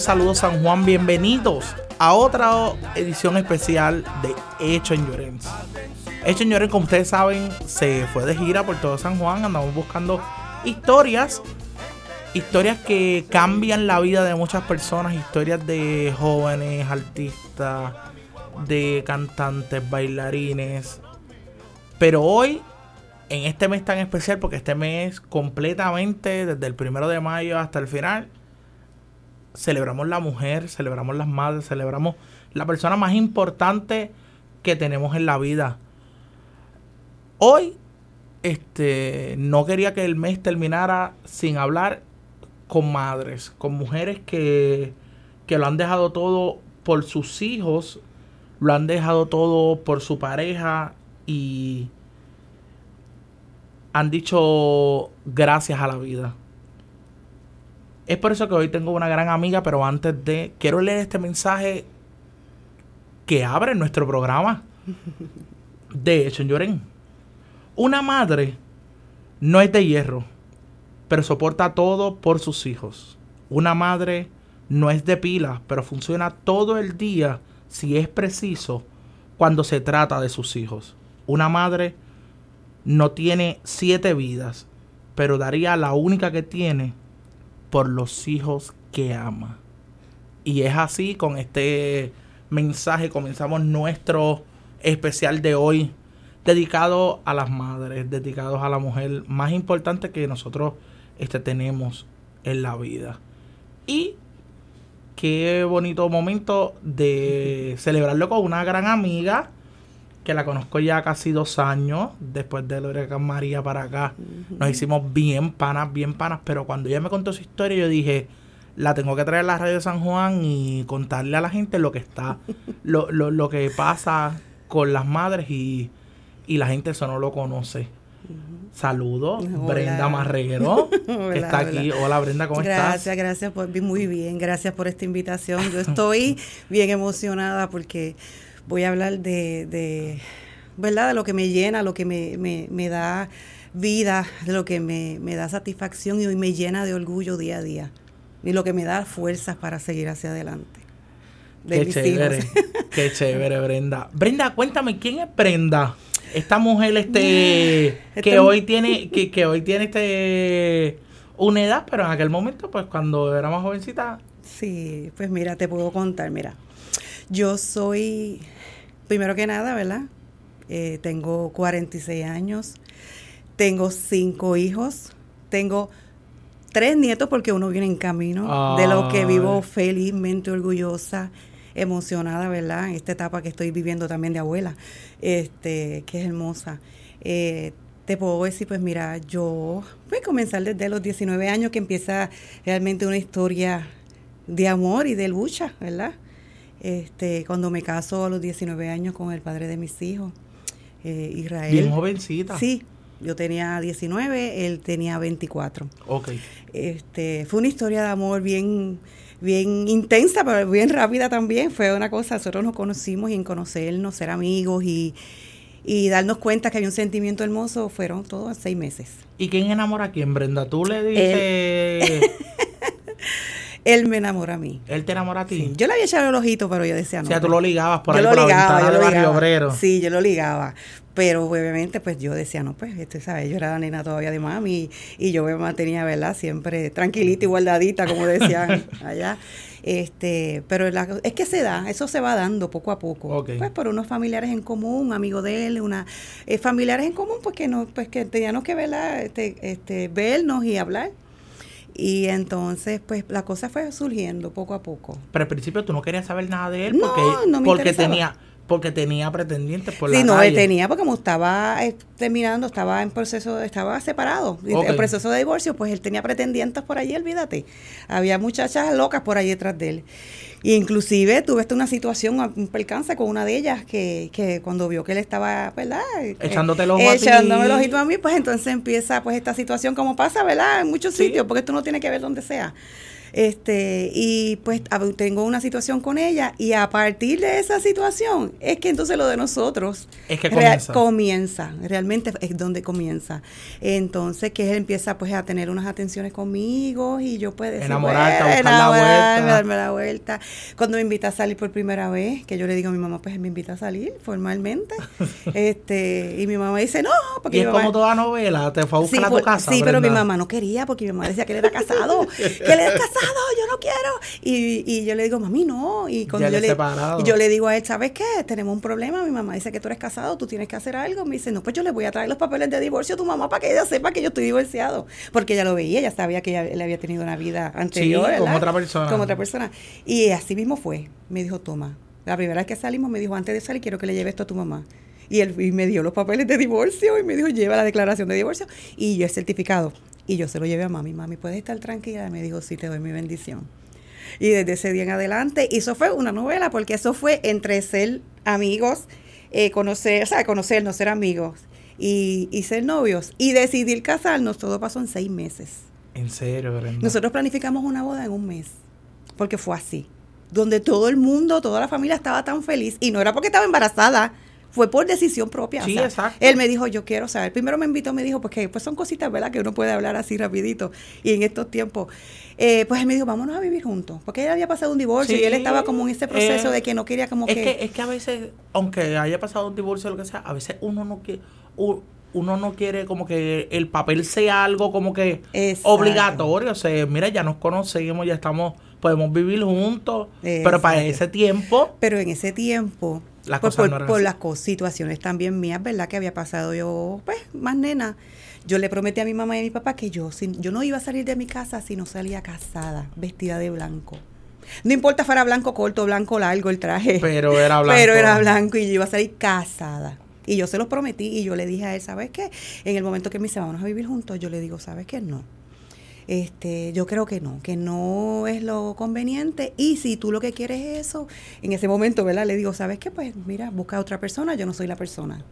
Saludos San Juan, bienvenidos a otra edición especial de Hecho en Llorens. Hecho en Llorens, como ustedes saben, se fue de gira por todo San Juan, andamos buscando historias, historias que cambian la vida de muchas personas, historias de jóvenes, artistas, de cantantes, bailarines. Pero hoy, en este mes tan especial, porque este mes completamente, desde el primero de mayo hasta el final, celebramos la mujer, celebramos las madres, celebramos la persona más importante que tenemos en la vida. Hoy, este, no quería que el mes terminara sin hablar con madres, con mujeres que, que lo han dejado todo por sus hijos, lo han dejado todo por su pareja y han dicho gracias a la vida. Es por eso que hoy tengo una gran amiga, pero antes de, quiero leer este mensaje que abre nuestro programa. De hecho, Lloren. Una madre no es de hierro, pero soporta todo por sus hijos. Una madre no es de pila, pero funciona todo el día si es preciso cuando se trata de sus hijos. Una madre no tiene siete vidas, pero daría la única que tiene por los hijos que ama. Y es así, con este mensaje comenzamos nuestro especial de hoy, dedicado a las madres, dedicados a la mujer más importante que nosotros este, tenemos en la vida. Y qué bonito momento de celebrarlo con una gran amiga que la conozco ya casi dos años, después del huracán María para acá. Nos hicimos bien panas, bien panas, pero cuando ella me contó su historia, yo dije, la tengo que traer a la radio de San Juan y contarle a la gente lo que está, lo, lo, lo que pasa con las madres y, y la gente eso no lo conoce. Saludos, Hola. Brenda Marrero, que está aquí. hola. Hola Brenda, ¿cómo gracias, estás? gracias por muy bien, gracias por esta invitación. Yo estoy bien emocionada porque voy a hablar de, de verdad, de lo que me llena, lo que me, me, me da vida, de lo que me, me da satisfacción y me llena de orgullo día a día. Y lo que me da fuerzas para seguir hacia adelante. De Qué mis chévere, hijos. qué chévere, Brenda. Brenda, cuéntame, ¿quién es Brenda? Esta mujer este que Esta- hoy tiene que, que hoy tiene este una edad, pero en aquel momento pues cuando era más jovencita, Sí, pues mira, te puedo contar, mira. Yo soy, primero que nada, ¿verdad? Eh, tengo 46 años, tengo cinco hijos, tengo tres nietos porque uno viene en camino, de lo que vivo felizmente orgullosa, emocionada, ¿verdad? En esta etapa que estoy viviendo también de abuela, este, que es hermosa. Eh, te puedo decir, pues mira, yo voy a comenzar desde los 19 años que empieza realmente una historia de amor y de lucha, ¿verdad? Este, cuando me caso a los 19 años con el padre de mis hijos, eh, Israel. bien jovencita. Sí, yo tenía 19, él tenía 24. Ok. Este, fue una historia de amor bien, bien intensa, pero bien rápida también. Fue una cosa, nosotros nos conocimos y en conocernos, ser amigos y, y darnos cuenta que había un sentimiento hermoso, fueron todos seis meses. ¿Y quién enamora a quién, Brenda? Tú le dices Él me enamoró a mí. él te enamora a ti. Sí, yo le había echado el ojito, pero yo decía o no. sea, tú lo ligabas por yo ahí lo por la ligaba, ventana yo lo Barrio ligaba. Obrero. Sí, yo lo ligaba. Pero obviamente, pues yo decía, no, pues, este, ¿sabes? Yo era la nena todavía de mami y yo me mantenía, ¿verdad? Siempre tranquilita y guardadita, como decían allá. Este, pero la- es que se da, eso se va dando poco a poco. Ok. Pues por unos familiares en común, un amigo de él, una eh, familiares en común, pues que no, pues que teníamos que verla, este, este, vernos y hablar. Y entonces, pues la cosa fue surgiendo poco a poco. Pero al principio tú no querías saber nada de él No, porque, no me porque interesaba. tenía Porque tenía pretendientes por Sí, la no, él calle. tenía porque como estaba eh, terminando, estaba en proceso, estaba separado, y Ok. en proceso de divorcio, pues él tenía pretendientes por allí, olvídate. Había muchachas locas por ahí detrás de él. Y inclusive tuve una situación, un percance con una de ellas que, que cuando vio que él estaba, ¿verdad? Eh, Echándote el ojo a ti. Echándome el ojito a mí, pues entonces empieza pues esta situación como pasa, ¿verdad? En muchos Sí. sitios, porque esto no tiene que ver donde sea. Este, y pues tengo una situación con ella y a partir de esa situación es que entonces lo de nosotros Es que real- comienza. realmente es donde comienza. Entonces que él empieza pues a tener unas atenciones conmigo y yo pues decir, Enamorarte, bueno, buscar la vuelta. darme la vuelta. Cuando me invita a salir por primera vez, que yo le digo a mi mamá, pues él me invita a salir formalmente. este, y mi mamá dice, "No, porque Y es mamá- como toda novela, te fue a buscar Sí, a tu por- casa. sí, pero mi mamá no quería porque mi mamá decía que él era casado, que él era casado, yo no quiero. Y, y yo le digo, mami, no. Y cuando Ya yo le le, separado. y yo le digo a él, ¿sabes qué? Tenemos un problema. Mi mamá dice que tú eres casado, tú tienes que hacer algo. Me dice, no, pues yo le voy a traer los papeles de divorcio a tu mamá para que ella sepa que yo estoy divorciado. Porque ella lo veía, ella sabía que ella, él había tenido una vida anterior. ¿verdad? otra persona. Con otra persona. Y así mismo fue. Me dijo, toma. La primera vez que salimos me dijo, antes de salir quiero que le lleve esto a tu mamá. Y él y me dio los papeles de divorcio y me dijo, lleva la declaración de divorcio y yo el certificado. Y yo se lo llevé a mami. Mami, ¿puedes estar tranquila? Y me dijo, sí, te doy mi bendición. Y desde ese día en adelante, y eso fue una novela, porque eso fue entre ser amigos, eh, conocer, o sea, conocer, no ser amigos, y, y ser novios, y decidir casarnos, todo pasó en seis meses. En serio, Brenda. Nosotros planificamos una boda en un mes, porque fue así, donde todo el mundo, toda la familia estaba tan feliz, y no era porque estaba embarazada, fue por decisión propia. o Sí, sea, exacto. Él me dijo, yo quiero saber. Primero me invitó, me dijo, pues que pues son cositas, ¿verdad? Que uno puede hablar así rapidito. Y en estos tiempos, eh, pues él me dijo, vámonos a vivir juntos. Porque él había pasado un divorcio y él estaba como en ese proceso eh, de que no quería como es que... que, es que a veces, aunque haya pasado un divorcio o lo que sea, a veces uno no quiere, uno no quiere como que el papel sea algo como que Exacto. obligatorio. O sea, mira, ya nos conocemos, ya estamos, podemos vivir juntos. Pero para ese tiempo, Pero en ese tiempo, Las pues, cosas por, no las situaciones también mías, ¿verdad? Que había pasado yo, pues, más nena. Yo le prometí a mi mamá y a mi papá que yo, sin- yo no iba a salir de mi casa si no salía casada, vestida de blanco. No importa fuera blanco corto, blanco largo el traje. pero era blanco. Pero era blanco y yo iba a salir casada. Y yo se los prometí y yo le dije a él, ¿sabes qué? En el momento que me dice, vamos a vivir juntos, yo le digo, ¿sabes qué? No. Este, yo creo que no, que no es lo conveniente. Y si tú lo que quieres es eso, en ese momento, ¿verdad? Le digo, ¿sabes qué? Pues mira, busca a otra persona, yo no soy la persona.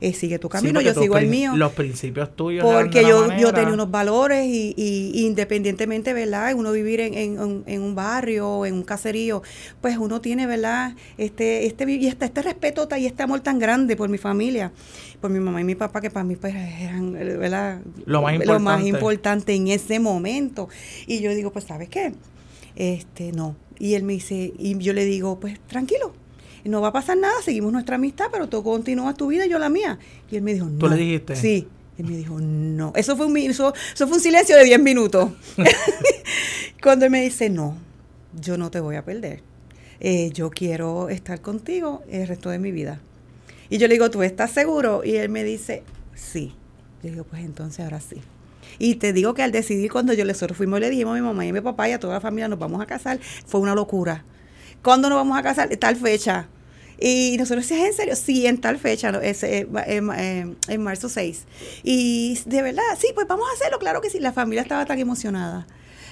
Eh, sigue tu camino, yo sigo el mío. Los principios tuyos. Porque yo, yo tenía unos valores y, y- independientemente, ¿verdad? Uno vivir en, en- en- un barrio, en un caserío, pues uno tiene, ¿verdad? Este, este, y este, este respeto y este amor tan grande por mi familia, por mi mamá y mi papá, que para mí pues eran, ¿verdad? Lo más Lo más importante. importante en ese momento. Y yo digo, pues, ¿sabes qué? Este, no. Y él me dice, y yo le digo, pues, tranquilo. No va a pasar nada, seguimos nuestra amistad, pero tú continúas tu vida y yo la mía. Y él me dijo, no. ¿Tú le dijiste? Sí. Él me dijo, no. Eso fue un, eso, eso fue un silencio de 10 minutos. Cuando él me dice, no, yo no te voy a perder. Eh, yo quiero estar contigo el resto de mi vida. Y yo le digo, ¿tú estás seguro? Y él me dice, sí. Yo digo, pues entonces ahora sí. Y te digo que al decidir, cuando yo nosotros fuimos le dijimos a mi mamá y a mi papá y a toda la familia, nos vamos a casar, fue una locura. ¿Cuándo nos vamos a casar? Tal fecha. Y nosotros decíamos, ¿en serio? Sí, en tal fecha, ¿no? es, eh, eh, eh, en marzo 6. Y de verdad, sí, pues vamos a hacerlo, claro que sí. La familia estaba tan emocionada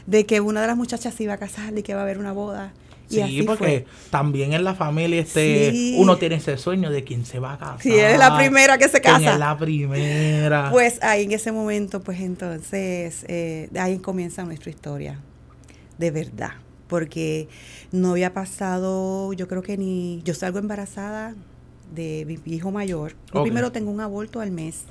de que una de las muchachas se iba a casar y que va a haber una boda. Y Sí, así porque fue. también en la familia este Sí. uno tiene ese sueño de quién se va a casar. Sí, eres la primera que se quién casa. es la primera. Pues ahí en ese momento, pues entonces, eh, ahí comienza nuestra historia, de verdad, porque no había pasado, yo creo que ni, yo salgo embarazada de mi hijo mayor, yo primero tengo un aborto al mes,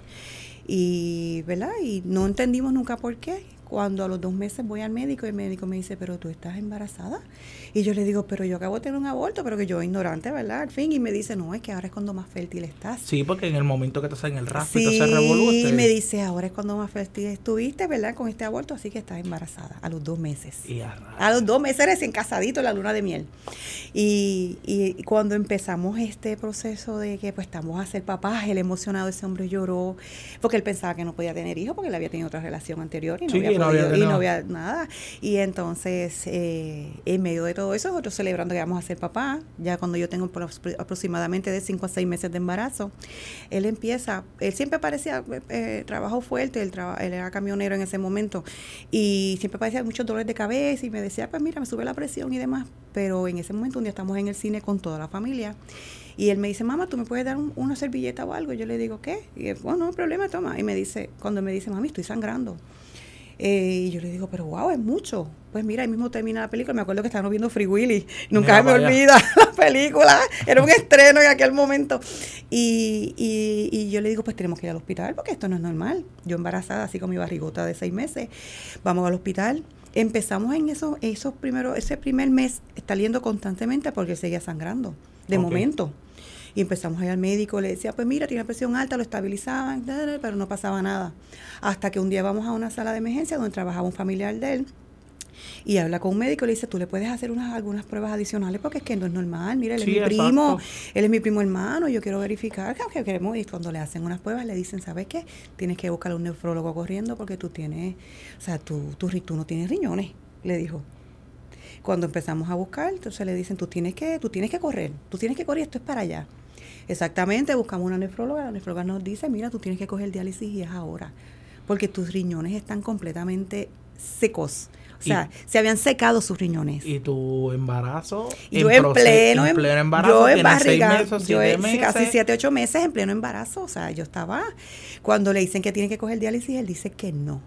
y, ¿verdad? Y no entendimos nunca por qué. Cuando a los dos meses voy al médico y el médico me dice, pero tú estás embarazada. Y yo le digo, pero yo acabo de tener un aborto, pero que yo ignorante, ¿verdad? Al fin, y me dice, no, es que ahora es cuando más fértil estás. sí, porque en el momento que te hacen el raspo y Sí, todo se revoluce. me dice, ahora es cuando más fértil estuviste, ¿verdad? Con este aborto, así que estás embarazada a los dos meses. Y a. A los dos meses recién casadito en la luna de miel. Y, y cuando empezamos este proceso de que pues estamos a ser papás, él emocionado, ese hombre lloró, porque él pensaba que no podía tener hijos porque él había tenido otra relación anterior y no Sí, había y no había podido- y tenido- no había nada. Y entonces, eh, en medio de todo eso, nosotros celebrando que vamos a ser papá, ya cuando yo tengo aproximadamente de 5 a 6 meses de embarazo, él empieza, él siempre parecía, eh, trabajo fuerte, él, traba- él era camionero en ese momento, y siempre parecía muchos dolores de cabeza, y me decía, pues mira, me sube la presión y demás, pero en ese momento un día estamos en el cine con toda la familia, y él me dice, mamá, ¿tú me puedes dar un- una servilleta o algo? Yo le digo, ¿qué? Y él, bueno, no hay problema, toma. Y me dice, cuando me dice, mami, estoy sangrando. Eh, y yo le digo, pero wow, es mucho. Pues mira, ahí mismo termina la película. Me acuerdo que estábamos viendo Free Willy. Nunca Mira se me olvida la película. Era un estreno en aquel momento. Y, y, y yo le digo, pues tenemos que ir al hospital porque esto no es normal. Yo embarazada, así con mi barrigota de seis meses. Vamos al hospital. Empezamos en esos, esos primeros, ese primer mes saliendo constantemente porque él seguía sangrando. De momento. Y empezamos a ir al médico, le decía, pues mira, tiene presión alta, lo estabilizaban, pero no pasaba nada. Hasta que un día vamos a una sala de emergencia donde trabajaba un familiar de él y habla con un médico y le dice, tú le puedes hacer unas algunas pruebas adicionales porque es que no es normal, mira, él Sí, es mi primo, exacto. él es mi primo hermano, yo quiero verificar que queremos, y cuando le hacen unas pruebas le dicen, ¿sabes qué? Tienes que buscar a un nefrólogo corriendo porque tú tienes, o sea, tú, tú, tú no tienes riñones, le dijo. Cuando empezamos a buscar, entonces le dicen, tú tienes que, tú tienes que correr, tú tienes que correr, esto es para allá. Exactamente, buscamos una nefróloga, la nefróloga nos dice, mira, tú tienes que coger diálisis y es ahora, porque tus riñones están completamente secos. O sea, se habían secado sus riñones. Y tu embarazo. Y yo en pleno, en pleno em- embarazo. yo en barriga, meses, yo en- meses. casi siete, ocho meses en pleno embarazo, o sea, yo estaba, cuando le dicen que tiene que coger diálisis, él dice que no,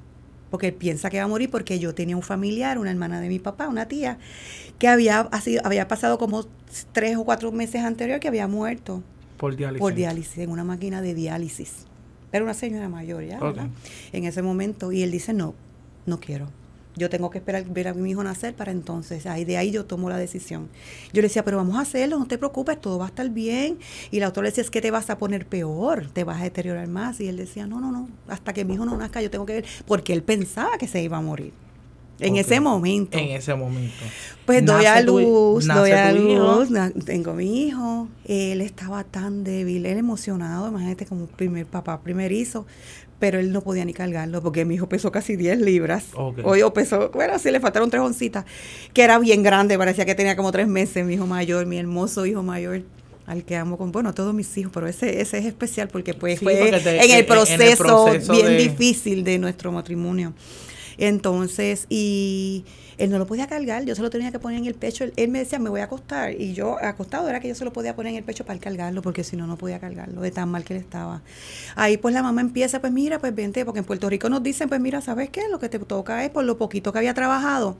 porque él piensa que va a morir porque yo tenía un familiar, una hermana de mi papá, una tía, que había, ha sido- había pasado como tres o cuatro meses anterior que había muerto Por diálisis. por diálisis, en una máquina de diálisis. Era una señora mayor ya. En ese momento, y él dice, no, no quiero. Yo tengo que esperar ver a mi hijo nacer para entonces. Ahí de ahí yo tomo la decisión. Yo le decía, pero vamos a hacerlo, no te preocupes, todo va a estar bien. Y la autora le decía, es que te vas a poner peor, te vas a deteriorar más. Y él decía, no, no, no, hasta que mi hijo no nazca yo tengo que ver, porque él pensaba que se iba a morir. En ese momento. En ese momento. Pues doy a luz, doy a luz, tengo mi hijo, él estaba tan débil, él emocionado, imagínate como primer papá primerizo, pero él no podía ni cargarlo porque mi hijo pesó casi 10 libras. Ok. Hoy o pesó, bueno, sí le faltaron tres oncitas, que era bien grande, parecía que tenía como tres meses, mi hijo mayor, mi hermoso hijo mayor. Al que amo con, bueno, todos mis hijos, pero ese, ese es especial porque pues Sí, fue porque te- en, el proceso, proceso bien de- difícil de nuestro matrimonio. Entonces, y él no lo podía cargar, yo se lo tenía que poner en el pecho. Él, él me decía, me voy a acostar. Y yo, acostado, era que yo se lo podía poner en el pecho para cargarlo, porque si no, no podía cargarlo, de tan mal que él estaba. Ahí, pues la mamá empieza, pues mira, pues vente, porque en Puerto Rico nos dicen, pues mira, ¿sabes qué? Lo que te toca es por lo poquito que había trabajado,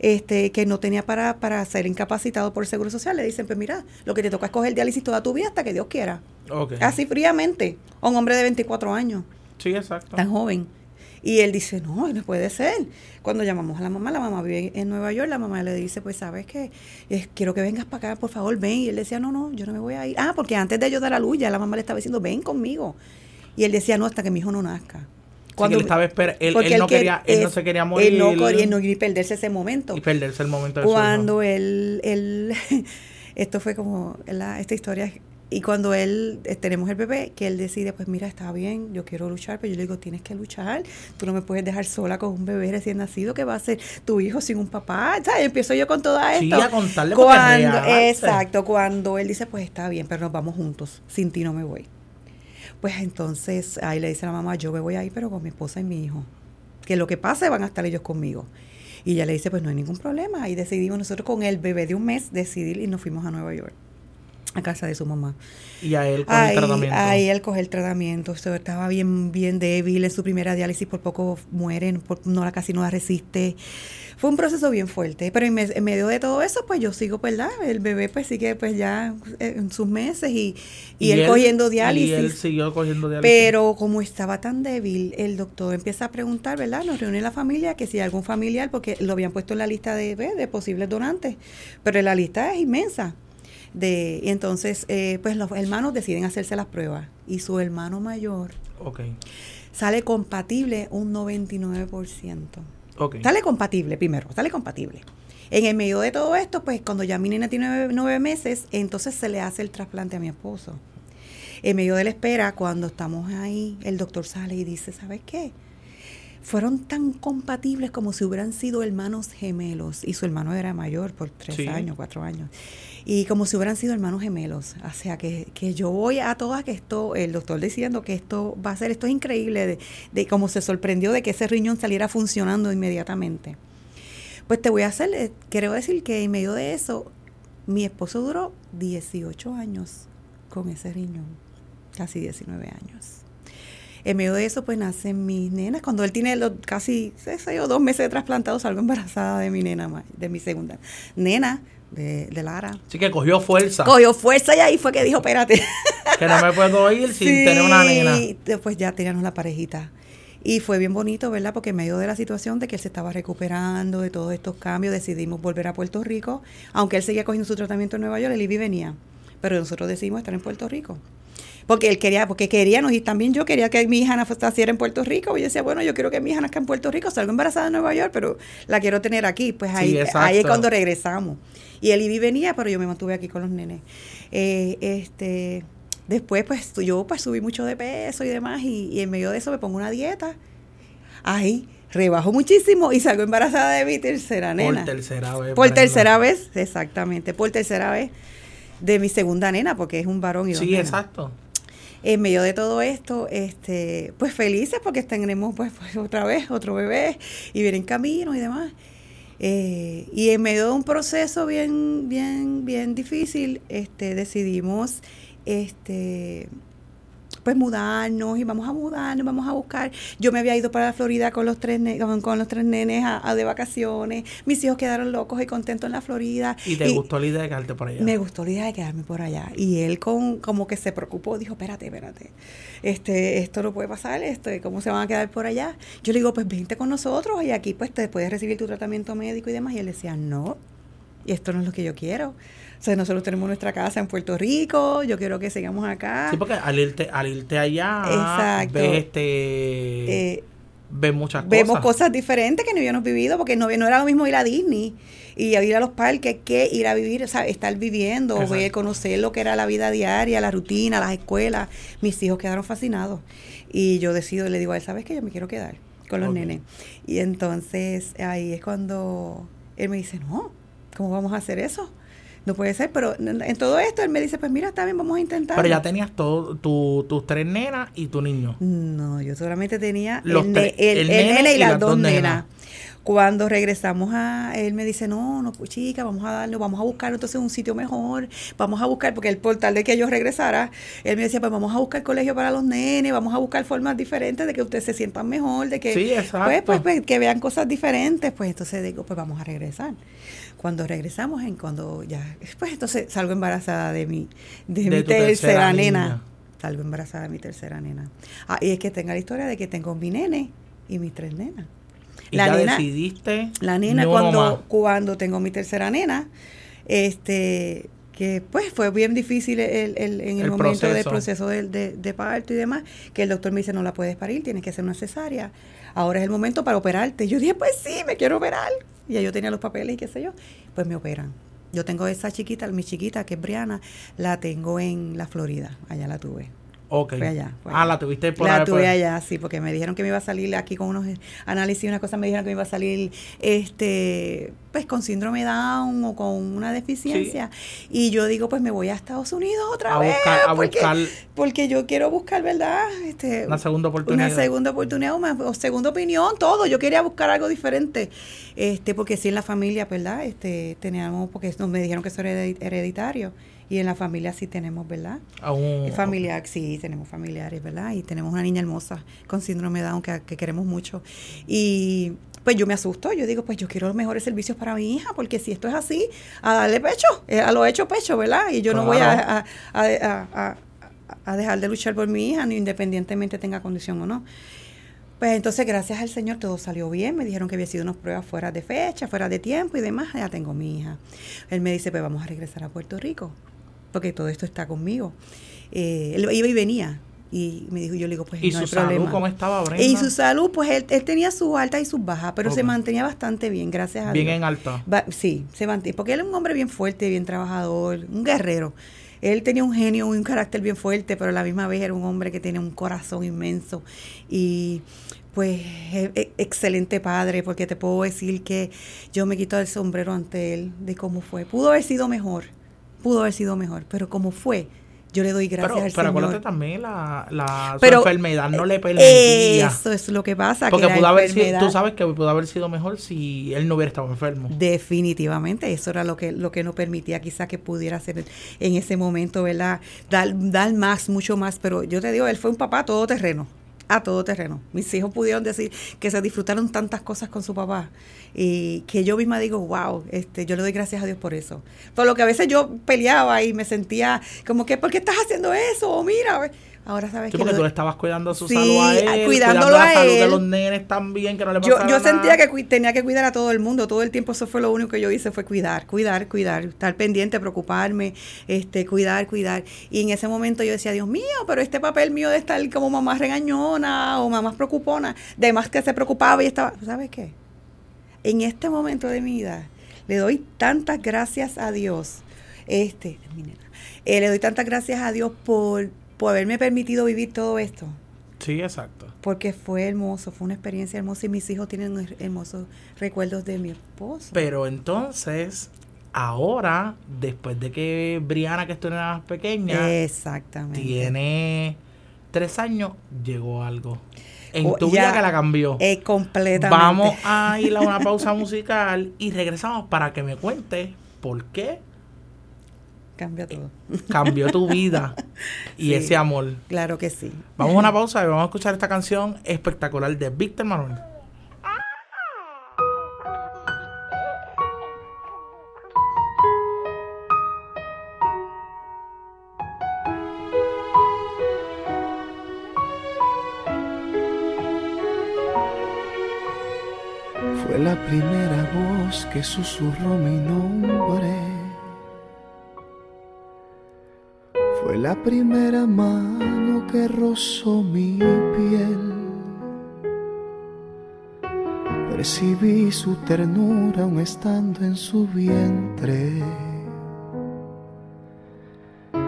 este que no tenía para, para ser incapacitado por el Seguro Social. Le dicen, pues mira, lo que te toca es coger diálisis toda tu vida hasta que Dios quiera. Ok. Así fríamente, a un hombre de 24 años Sí, exacto. tan joven. Y él dice, no, no puede ser. Cuando llamamos a la mamá, la mamá vive en Nueva York, la mamá le dice, pues sabes que quiero que vengas para acá, por favor, ven. Y él decía, no, no, yo no me voy a ir. Ah, porque antes de yo dar a luz, ya la mamá le estaba diciendo, ven conmigo. Y él decía, no, hasta que mi hijo no nazca. Sí, que él estaba él, él no que- quería, él no se quería morir. Él no quería no perderse ese momento y perderse el momento de cuando él, él esto fue como la, esta historia y cuando él eh, tenemos el bebé que él decide pues mira está bien yo quiero luchar pero yo le digo tienes que luchar tú no me puedes dejar sola con un bebé recién nacido que va a ser tu hijo sin un papá ¿sabes? empiezo yo con todo Sí, esto. a contarle cuando exacto cuando él dice pues está bien pero nos vamos juntos sin ti no me voy pues entonces ahí le dice a la mamá yo me voy a ir pero con mi esposa y mi hijo que lo que pase van a estar ellos conmigo y ella le dice, pues no hay ningún problema. Y decidimos nosotros con el bebé de un mes decidir y nos fuimos a Nueva York, a casa de su mamá. Y a él con Ahí, el tratamiento. ahí él coge el tratamiento, o sea, estaba bien, bien débil en su primera diálisis, por poco muere, por- no la casi no la resiste. Fue un proceso bien fuerte, pero en, me- en medio de todo eso, pues yo sigo, ¿verdad? El bebé pues sigue pues ya eh, en sus meses y, y, él, cogiendo diálisis. Y él siguió cogiendo diálisis. Pero como estaba tan débil, el doctor empieza a preguntar, ¿verdad? Nos reúne la familia, que si hay algún familiar, porque lo habían puesto en la lista de, de posibles donantes, pero la lista es inmensa. De, y entonces, eh, pues los hermanos deciden hacerse las pruebas y su hermano mayor sale compatible un 99%. Ok. Sale compatible primero, sale compatible. En el medio de todo esto, pues cuando ya mi nena tiene nueve, nueve meses, entonces se le hace el trasplante a mi esposo. En medio de la espera, cuando estamos ahí, el doctor sale y dice, ¿sabes qué? fueron tan compatibles como si hubieran sido hermanos gemelos. Y su hermano era mayor por tres Sí. años, cuatro años. Y como si hubieran sido hermanos gemelos. O sea, que, que yo voy a todas que esto, el doctor diciendo que esto va a ser, esto es increíble, de, de cómo se sorprendió de que ese riñón saliera funcionando inmediatamente. Pues te voy a hacer, eh, quiero decir que en medio de eso, mi esposo duró 18 años con ese riñón, casi 19 años. En medio de eso, pues nacen mis nenas. Cuando él tiene los casi, sé yo, dos meses de trasplantado, salgo embarazada de mi nena, de mi segunda nena, de, de Lara. Así que cogió fuerza. Cogió fuerza y ahí fue que dijo, espérate. que no me puedo ir sin Sí, tener una nena. Después ya teníamos la parejita. Y fue bien bonito, ¿verdad? Porque en medio de la situación de que él se estaba recuperando de todos estos cambios, decidimos volver a Puerto Rico. Aunque él seguía cogiendo su tratamiento en Nueva York, él iba y venía. Pero nosotros decidimos estar en Puerto Rico. Porque él quería, porque queríamos, y también yo quería que mi hija naciera en Puerto Rico. Y yo decía, bueno, yo quiero que mi hija nazca en Puerto Rico, salgo embarazada en Nueva York, pero la quiero tener aquí. Pues ahí, Sí, ahí es cuando regresamos. Y él y venía, pero yo me mantuve aquí con los nenes. Eh, este, después, pues yo pues subí mucho de peso y demás, y, y en medio de eso me pongo una dieta. Ahí rebajo muchísimo y salgo embarazada de mi tercera nena. Por tercera vez. Por tercera vez, exactamente, por tercera vez de mi segunda nena, porque es un varón y dos Sí, nenas. exacto. En medio de todo esto, este, pues felices porque tenemos pues, otra vez otro bebé y viene en camino y demás. Eh, y en medio de un proceso bien, bien, bien difícil, este, decidimos este pues mudarnos y vamos a mudarnos, vamos a buscar. Yo me había ido para la Florida con los tres con, con los tres nenes a, a de vacaciones. Mis hijos quedaron locos y contentos en la Florida. Y te gustó la idea de quedarte por allá. Me gustó la idea de quedarme por allá. Y él con como que se preocupó, dijo, espérate, espérate, este, esto no puede pasar, esto, ¿cómo se van a quedar por allá? Yo le digo, pues vente con nosotros y aquí pues te puedes recibir tu tratamiento médico y demás. Y él decía, no, y esto no es lo que yo quiero. O sea, nosotros tenemos nuestra casa en Puerto Rico, yo quiero que sigamos acá. Sí, porque al irte, al irte allá, Exacto. ves este. Eh, ves muchas cosas. vemos cosas diferentes que no habíamos vivido, porque no, no era lo mismo ir a Disney y a ir a los parques que ir a vivir, o sea, estar viviendo, ver, conocer lo que era la vida diaria, la rutina, las escuelas. Mis hijos quedaron fascinados. Y yo decido, le digo a él, ¿sabes qué? Yo me quiero quedar con los nenes. Y entonces ahí es cuando él me dice, no, ¿cómo vamos a hacer eso? No puede ser, pero en todo esto él me dice, pues mira, está bien, vamos a intentar. Pero ya tenías todo, tu, tus tres nenas y tu niño. No, yo solamente tenía Los el, tres- el- el el nene y, y las, las dos nenas. nenas. Cuando regresamos a, él me dice, no, no, pues, chica, vamos a darlo, vamos a buscar entonces un sitio mejor, vamos a buscar, porque el portal de que yo regresara, él me decía, pues vamos a buscar colegio para los nenes, vamos a buscar formas diferentes de que ustedes se sientan mejor, de que, Sí, pues, pues, pues, que vean cosas diferentes, pues entonces digo, pues vamos a regresar. Cuando regresamos, en cuando ya, pues entonces salgo embarazada de mi, de, De mi tercera, tercera nena. Salgo embarazada de mi tercera nena. Ah, y es que tenga la historia de que tengo mi nene y mis tres nenas. Y La ya nena- decidiste. La nena más. cuando, cuando tengo mi tercera nena, este que pues fue bien difícil el, el- en el, El momento del proceso. del- de, de parto y demás, que el doctor me dice no la puedes parir, tienes que hacer una cesárea. Ahora es el momento para operarte. Yo dije, pues sí, me quiero operar. Y ya yo tenía los papeles y qué sé yo. Pues me operan. Yo tengo esa chiquita, mi chiquita, que es Briana, la tengo en la Florida. Allá la tuve. Ok. Fue allá, fue ah, allá. la tuviste por La ahí, tuve por- allá, sí, porque me dijeron que me iba a salir aquí con unos análisis y una cosa, me dijeron que me iba a salir este pues con síndrome Down o con una deficiencia. Y yo digo, pues me voy a Estados Unidos otra A vez. buscar- a porque, buscar- porque yo quiero buscar, ¿verdad? Este, Una segunda oportunidad. Una segunda oportunidad una- o segunda opinión, todo. Yo quería buscar algo diferente. Este, porque sí en la familia, ¿verdad? Este, teníamos, porque nos me dijeron que eso era heredi- hereditario. Y en la familia sí tenemos, ¿verdad? a un- Es familiar, sí, tenemos familiares, ¿verdad? Y tenemos una niña hermosa con síndrome de Down que, que queremos mucho. Y pues yo me asusto, yo digo, pues yo quiero los mejores servicios para mi hija, porque si esto es así, a darle pecho, eh, a lo hecho pecho, ¿verdad? Y yo no voy a- a- a- a dejar de luchar por mi hija, ni independientemente tenga condición o no. Pues entonces, gracias al Señor, todo salió bien. Me dijeron que había sido unas pruebas fuera de fecha, fuera de tiempo y demás. Ya tengo mi hija. Él me dice, pues vamos a regresar a Puerto Rico, porque todo esto está conmigo. Eh, él iba y venía. Y me dijo, yo le digo, pues ¿Y no su hay salud problema. cómo estaba, Brenda? Y su salud, pues él, él tenía sus altas y sus bajas, pero se mantenía bastante bien, gracias a Bien Dios. en alta. Va- sí, se mantiene, porque él es un hombre bien fuerte, bien trabajador, un guerrero. Él tenía un genio, un carácter bien fuerte, pero a la misma vez era un hombre que tenía un corazón inmenso. Y pues e- e- excelente padre, porque te puedo decir que yo me quito el sombrero ante él de cómo fue. Pudo haber sido mejor, pudo haber sido mejor, pero como fue, yo le doy gracias Pero, al pero Señor. acuérdate también, la, la su enfermedad no le eh, permitía. Eso es lo que pasa. porque que pudo haber sido, tú sabes que pudo haber sido mejor si él no hubiera estado enfermo. Definitivamente, eso era lo que lo que no permitía quizás que pudiera hacer en ese momento, ¿verdad? Dar, dar más, mucho más, pero yo te digo, él fue un papá todoterreno, a todoterreno. Mis hijos pudieron decir que se disfrutaron tantas cosas con su papá y que yo misma digo, wow, este, yo le doy gracias a Dios por eso. Por lo que a veces yo peleaba y me sentía como que, ¿por qué estás haciendo eso? O mira, ahora sabes Sí, que porque lo- tú le estabas cuidando su Sí, salud a a- él, cuidándolo cuidando la a salud de los nenes también, que no le yo, pasara yo sentía nada. que tenía que cuidar a todo el mundo, todo el tiempo eso fue lo único que yo hice, fue cuidar, cuidar, cuidar, estar pendiente, preocuparme, este, cuidar, cuidar. Y en ese momento yo decía, Dios mío, pero este papel mío de estar como mamá regañona o mamá preocupona, de más que se preocupaba y estaba, ¿sabes qué? En este momento de mi vida le doy tantas gracias a Dios, este, mi nena, eh, le doy tantas gracias a Dios por, por haberme permitido vivir todo esto Sí, exacto. porque fue hermoso, fue una experiencia hermosa y mis hijos tienen her- hermosos recuerdos de mi esposo. Pero entonces, ahora, después de que Briana, que es tu más pequeña, Exactamente. tiene tres años, llegó algo en Oh, tu ya. vida que la cambió. Eh, completamente. Vamos a ir a una pausa musical y regresamos para que me cuentes por qué Cambia todo. cambió tu vida y Sí. ese amor. Claro que sí. Vamos a una pausa y vamos a escuchar esta canción espectacular de Víctor Manuel. Fue la primera voz que susurró mi nombre. Fue la primera mano que rozó mi piel. Percibí su ternura aún estando en su vientre.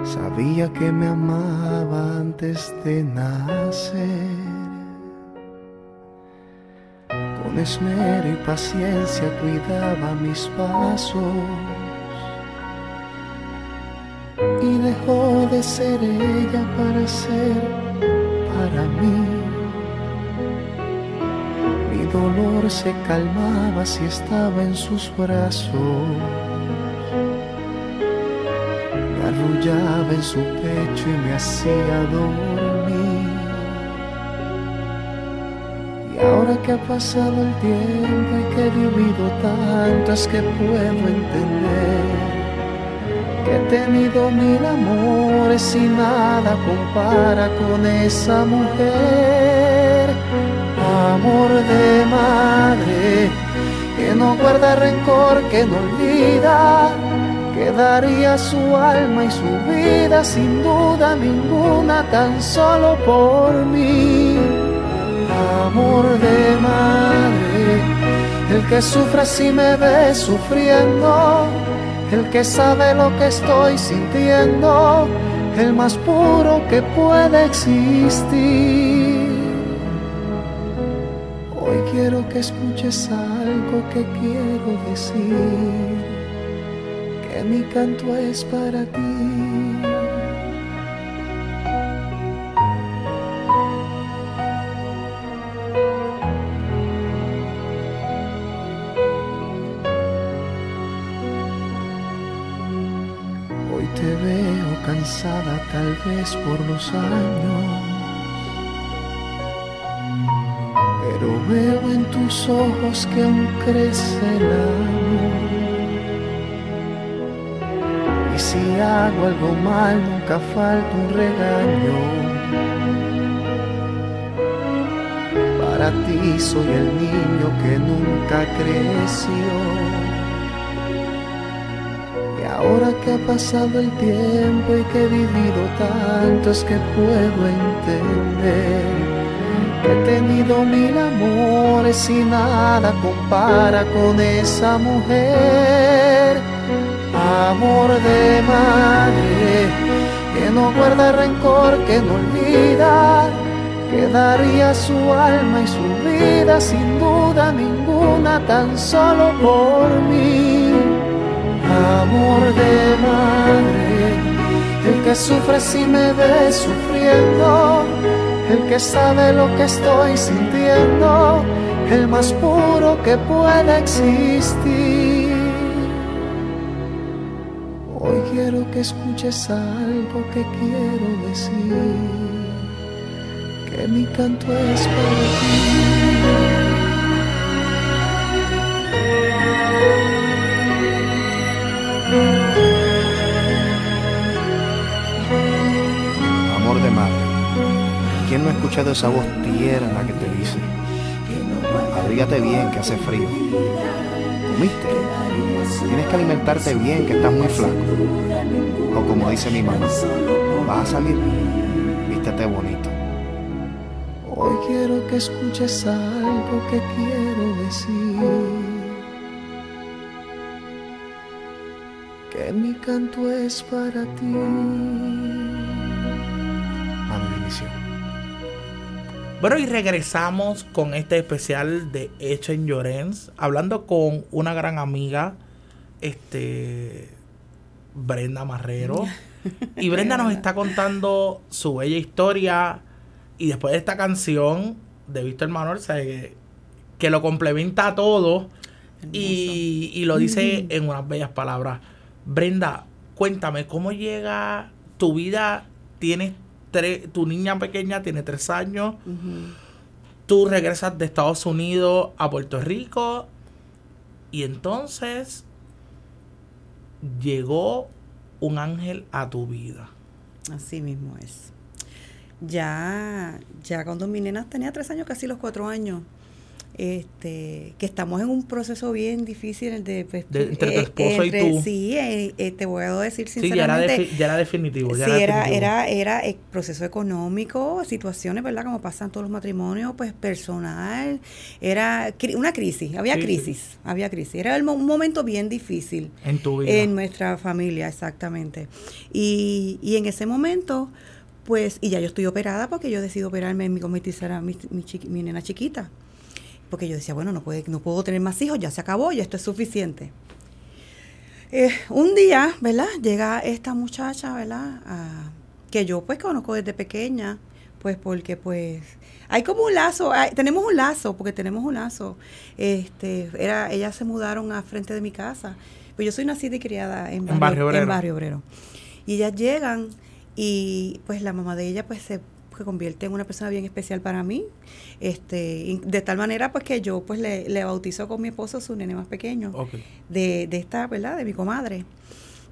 Sabía que me amaba antes de nacer. Con esmero y paciencia cuidaba mis pasos y dejó ser ella para ser para mí. Mi dolor se calmaba si estaba en sus brazos. Me arrullaba en su pecho y me hacía dormir. Y ahora que ha pasado el tiempo y que he vivido tanto es que puedo entender he tenido mil amores y nada compara con esa mujer. Amor de madre que no guarda rencor, que no olvida, que daría su alma y su vida sin duda ninguna tan solo por mí amor de madre, el que sufre si me ve sufriendo, el que sabe lo que estoy sintiendo, el más puro que puede existir. Hoy quiero que escuches algo que quiero decir, que mi canto es para ti. Tal vez por los años, pero veo en tus ojos que aún crece el amor. Y si hago algo mal, nunca falta un regaño. Para ti soy el niño que nunca creció. Ahora que ha pasado el tiempo y que he vivido tanto es que puedo entender que he tenido mil amores y nada compara con esa mujer. Amor de madre que no guarda rencor, que no olvida, que daría su alma y su vida sin duda ninguna tan solo por mí. Amor de madre, el que sufre si me ve sufriendo, el que sabe lo que estoy sintiendo, el más puro que pueda existir. Hoy quiero que escuches algo que quiero decir que mi canto es para ti. De madre, ¿quién no ha escuchado esa voz tierna que te dice? Abrígate bien que hace frío. ¿Comiste? Tienes que alimentarte bien que estás muy flaco. O como dice mi mamá, vas a salir, vístete bonito. Hoy quiero que escuches algo que quiero decir. Que mi canto es para ti. Bendición. Bueno, y regresamos con este especial de Hecho en Llorens, hablando con una gran amiga, este Brenda Marrero. Y Brenda nos está contando su bella historia. Y después de esta canción de Víctor Manuel, que, que lo complementa todo y, y lo dice en unas bellas palabras. Brenda, cuéntame, ¿cómo llega tu vida? Tienes tres, tu niña pequeña tiene tres años. Tú regresas de Estados Unidos a Puerto Rico. Y entonces llegó un ángel a tu vida. Así mismo es. Ya, ya cuando mi nena tenía tres años, casi los cuatro años, este, que estamos en un proceso bien difícil de, pues, De- entre tu eh, esposo y tú. Sí, eh, eh, te voy a decir Sí, ya era, sinceramente. defi- ya era definitivo. Ya Sí, era, definitivo. era, era eh, proceso económico, situaciones, ¿verdad? Como pasan todos los matrimonios, pues personal, era cri- una crisis, había Sí, sí. crisis, había crisis. Era el mo- un momento bien difícil en tu vida. en nuestra familia, exactamente. Y, y en ese momento, pues, y ya yo estoy operada porque yo decido operarme en mi a mi, mi, chiqui- mi nena chiquita. Porque yo decía, bueno, no, puede, no puedo tener más hijos, ya se acabó, ya esto es suficiente. Eh, un día, ¿verdad? Llega esta muchacha, ¿verdad? A- que yo pues conozco desde pequeña, pues porque pues hay como un lazo, hay- tenemos un lazo, porque tenemos un lazo. Este, era, ellas se mudaron a frente de mi casa, pues yo soy nacida y criada en En Barrio Obrero. en Barrio Obrero. Y ellas llegan y pues la mamá de ella pues se, se convierte en una persona bien especial para mí. Este, de tal manera pues que yo pues le, le bautizo con mi esposo su nene más pequeño Ok. de, de esta, ¿verdad? De mi comadre.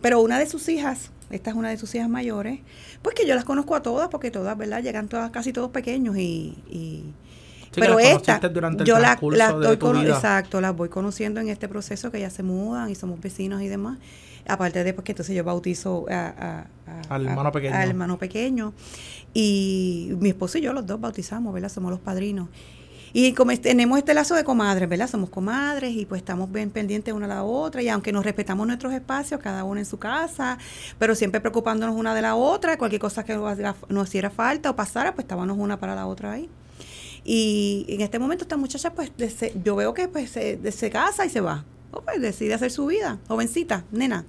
Pero una de sus hijas, esta es una de sus hijas mayores, pues que yo las conozco a todas, porque todas, ¿verdad? Llegan todas, casi todos pequeños y... y- Sí, que pero esta, conociste durante el yo las tu cono- vida. exacto, las voy conociendo en este proceso que ya se mudan y somos vecinos y demás. Aparte de pues, que entonces yo bautizo a, a- a- Al hermano pequeño. al hermano pequeño. Y mi esposo y yo los dos bautizamos, ¿verdad? Somos los padrinos. Y como tenemos este lazo de comadres, ¿verdad? Somos comadres y pues estamos bien pendientes una a la otra y aunque nos respetamos nuestros espacios, cada uno en su casa, pero siempre preocupándonos una de la otra, cualquier cosa que nos hiciera falta o pasara, pues estábamos una para la otra ahí. Y en este momento esta muchacha, pues yo veo que pues se, se casa y se va. O pues decide hacer su vida, jovencita, nena.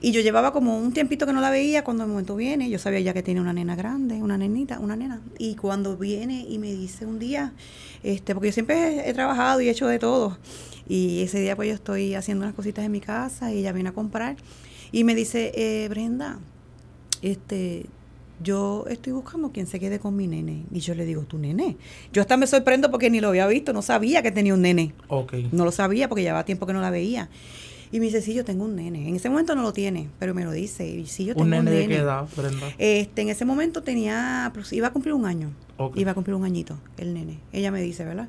Y yo llevaba como un tiempito que no la veía cuando el momento viene. Yo sabía ya que tiene una nena grande, una nenita, una nena. Y cuando viene y me dice un día, este, porque yo siempre he, he trabajado y he hecho de todo. Y ese día pues yo estoy haciendo unas cositas en mi casa y ella viene a comprar. Y me dice, eh, Brenda, este, yo estoy buscando quien se quede con mi nene. Y yo le digo, ¿tu nene? Yo hasta me sorprendo porque ni lo había visto, no sabía que tenía un nene. Ok. No lo sabía porque llevaba tiempo que no la veía. Y me dice, sí, yo tengo un nene. En ese momento no lo tiene, pero me lo dice. Y sí, yo tengo ¿Un un nene nene. de qué edad, Brenda? Este, en ese momento tenía, pues, iba a cumplir un año. Iba a cumplir un añito, el nene. Ella me dice, ¿verdad?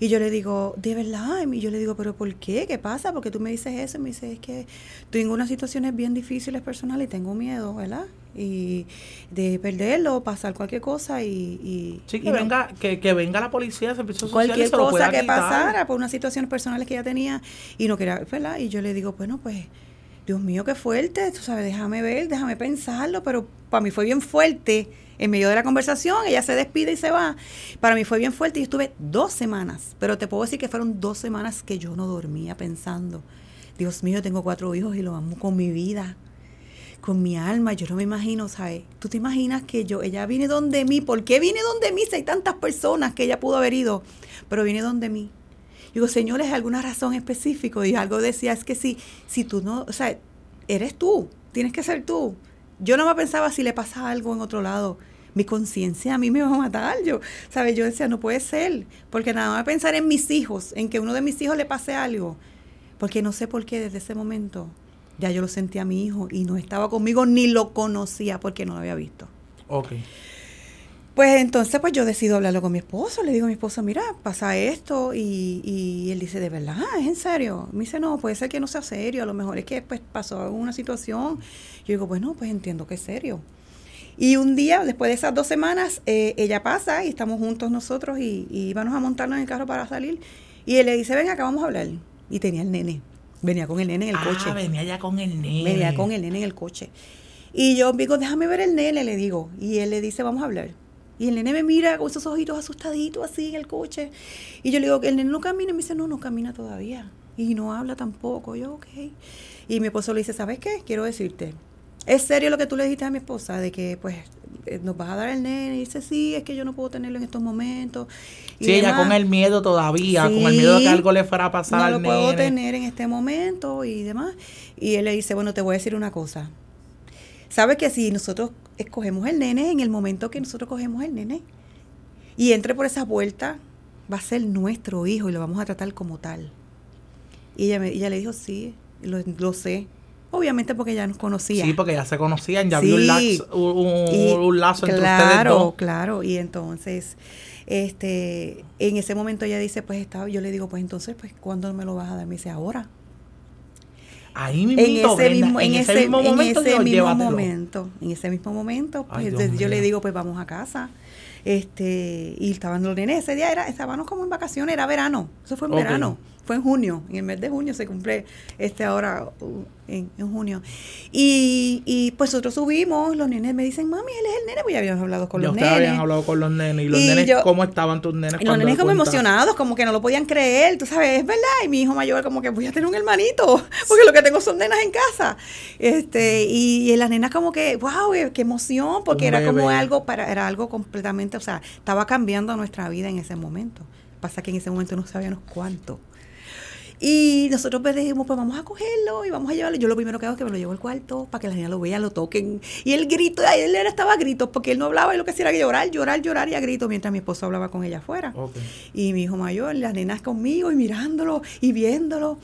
Y yo le digo, ¿de verdad? Y yo le digo, ¿pero por qué? ¿Qué pasa? Porque tú me dices eso. Y me dice, es que tengo unas situaciones bien difíciles personales y tengo miedo, ¿verdad? Y de perderlo, pasar cualquier cosa y... y Sí, y que no- venga, que, que venga la policía, servicios sociales, cualquier se lo cosa que quitar. pasara por unas situaciones personales que ella tenía y no quería, ¿verdad? Y yo le digo, bueno, pues, Dios mío, qué fuerte, tú sabes, déjame ver, déjame pensarlo, pero para mí fue bien fuerte En medio de la conversación, ella se despide y se va. Para mí fue bien fuerte y estuve dos semanas, pero te puedo decir que fueron dos semanas que yo no dormía pensando, Dios mío, tengo cuatro hijos y los amo con mi vida con mi alma, yo no me imagino, ¿sabes? Tú te imaginas que yo, ella viene donde mí, ¿por qué viene donde mí si hay tantas personas que ella pudo haber ido? Pero viene donde mí. Digo, Señor, ¿es alguna razón específica? Y algo decía, es que si, si tú no, o sea, eres tú, tienes que ser tú. Yo no me pensaba si le pasa algo en otro lado. Mi conciencia a mí me va a matar. Yo, ¿sabes? Yo decía, no puede ser. Porque nada más pensar en mis hijos, en que uno de mis hijos le pase algo. Porque no sé por qué desde ese momento ya yo lo sentí a mi hijo y no estaba conmigo ni lo conocía porque no lo había visto. Ok. Pues entonces pues yo decido hablarlo con mi esposo, le digo a mi esposo, mira, pasa esto y, y él dice, ¿de verdad? ¿Es en serio? Me dice, no, puede ser que no sea serio, a lo mejor es que pues pasó una situación. Yo digo, bueno, pues entiendo que es serio. Y un día, después de esas dos semanas, eh, ella pasa y estamos juntos nosotros y, y íbamos a montarnos en el carro para salir. Y él le dice, ven, acá vamos a hablar. Y tenía el nene. Venía con el nene en el ah, coche. venía ya con el nene. Venía con el nene en el coche. Y yo digo, déjame ver el nene, le digo. Y él le dice, vamos a hablar. Y el nene me mira con esos ojitos asustaditos así en el coche. Y yo le digo, el nene no camina. Y me dice, no, no camina todavía. Y no habla tampoco. Yo, ok. Y mi esposo le dice, ¿sabes qué? Quiero decirte. ¿Es serio lo que tú le dijiste a mi esposa? De que, pues, eh, nos vas a dar el nene. Y dice, sí, es que yo no puedo tenerlo en estos momentos. Y Sí, ella con el miedo todavía, con el Sí. miedo de que algo le fuera a pasar no al lo puedo tener en este momento y demás. Y él le dice, bueno, te voy a decir una cosa. ¿Sabes que si nosotros escogemos el nene, en el momento que nosotros cogemos el nene y entre por esa puerta, va a ser nuestro hijo y lo vamos a tratar como tal? Y ella, me, ella le dijo, sí, lo, lo sé. Obviamente porque ya nos conocía. Sí, porque ya se conocían, ya Sí. había un, lazo, un, un- Y un lazo entre ustedes claro, dos. Claro, y entonces, este, en ese momento ella dice, pues estaba, yo le digo, pues entonces, pues, ¿cuándo me lo vas a dar? Me dice, ahora. Ahí En mismo, ese mismo, en ese, mismo en momento, ese Dios, mismo llévatelo. momento, en ese mismo momento, pues Dios yo- yo le digo, pues vamos a casa. Este, y estaban los nenes, ese día era, estábamos como en vacaciones, era verano, eso fue en Ok. verano, fue en junio, en el mes de junio se cumple este ahora uh, en, en junio. Y, y pues nosotros subimos, los nenes me dicen, mami, él es el nene, pues ya habíamos hablado con Ya los nenes. habían hablado con los nenes. ¿Y los Y nenes yo- cómo estaban tus nenes? Y los nenes como emocionados, como que no lo podían creer, tú sabes, es verdad. Y mi hijo mayor como que voy a tener un hermanito, porque lo que tengo son nenas en casa. Este, y, las nenas como que, wow, eh, qué emoción, porque Un era como algo para, era algo completamente, o sea, estaba cambiando nuestra vida en ese momento. Pasa que en ese momento no sabíamos cuánto. Y nosotros pues dijimos, pues vamos a cogerlo y vamos a llevarlo. Yo lo primero que hago es que me lo llevo al cuarto para que las niñas lo vean, lo toquen. Y él grito, y él estaba a gritos porque él no hablaba y lo que hacía era llorar, llorar, llorar y a gritos mientras mi esposo hablaba con ella afuera. Y mi hijo mayor, las nenas conmigo y mirándolo y viéndolo.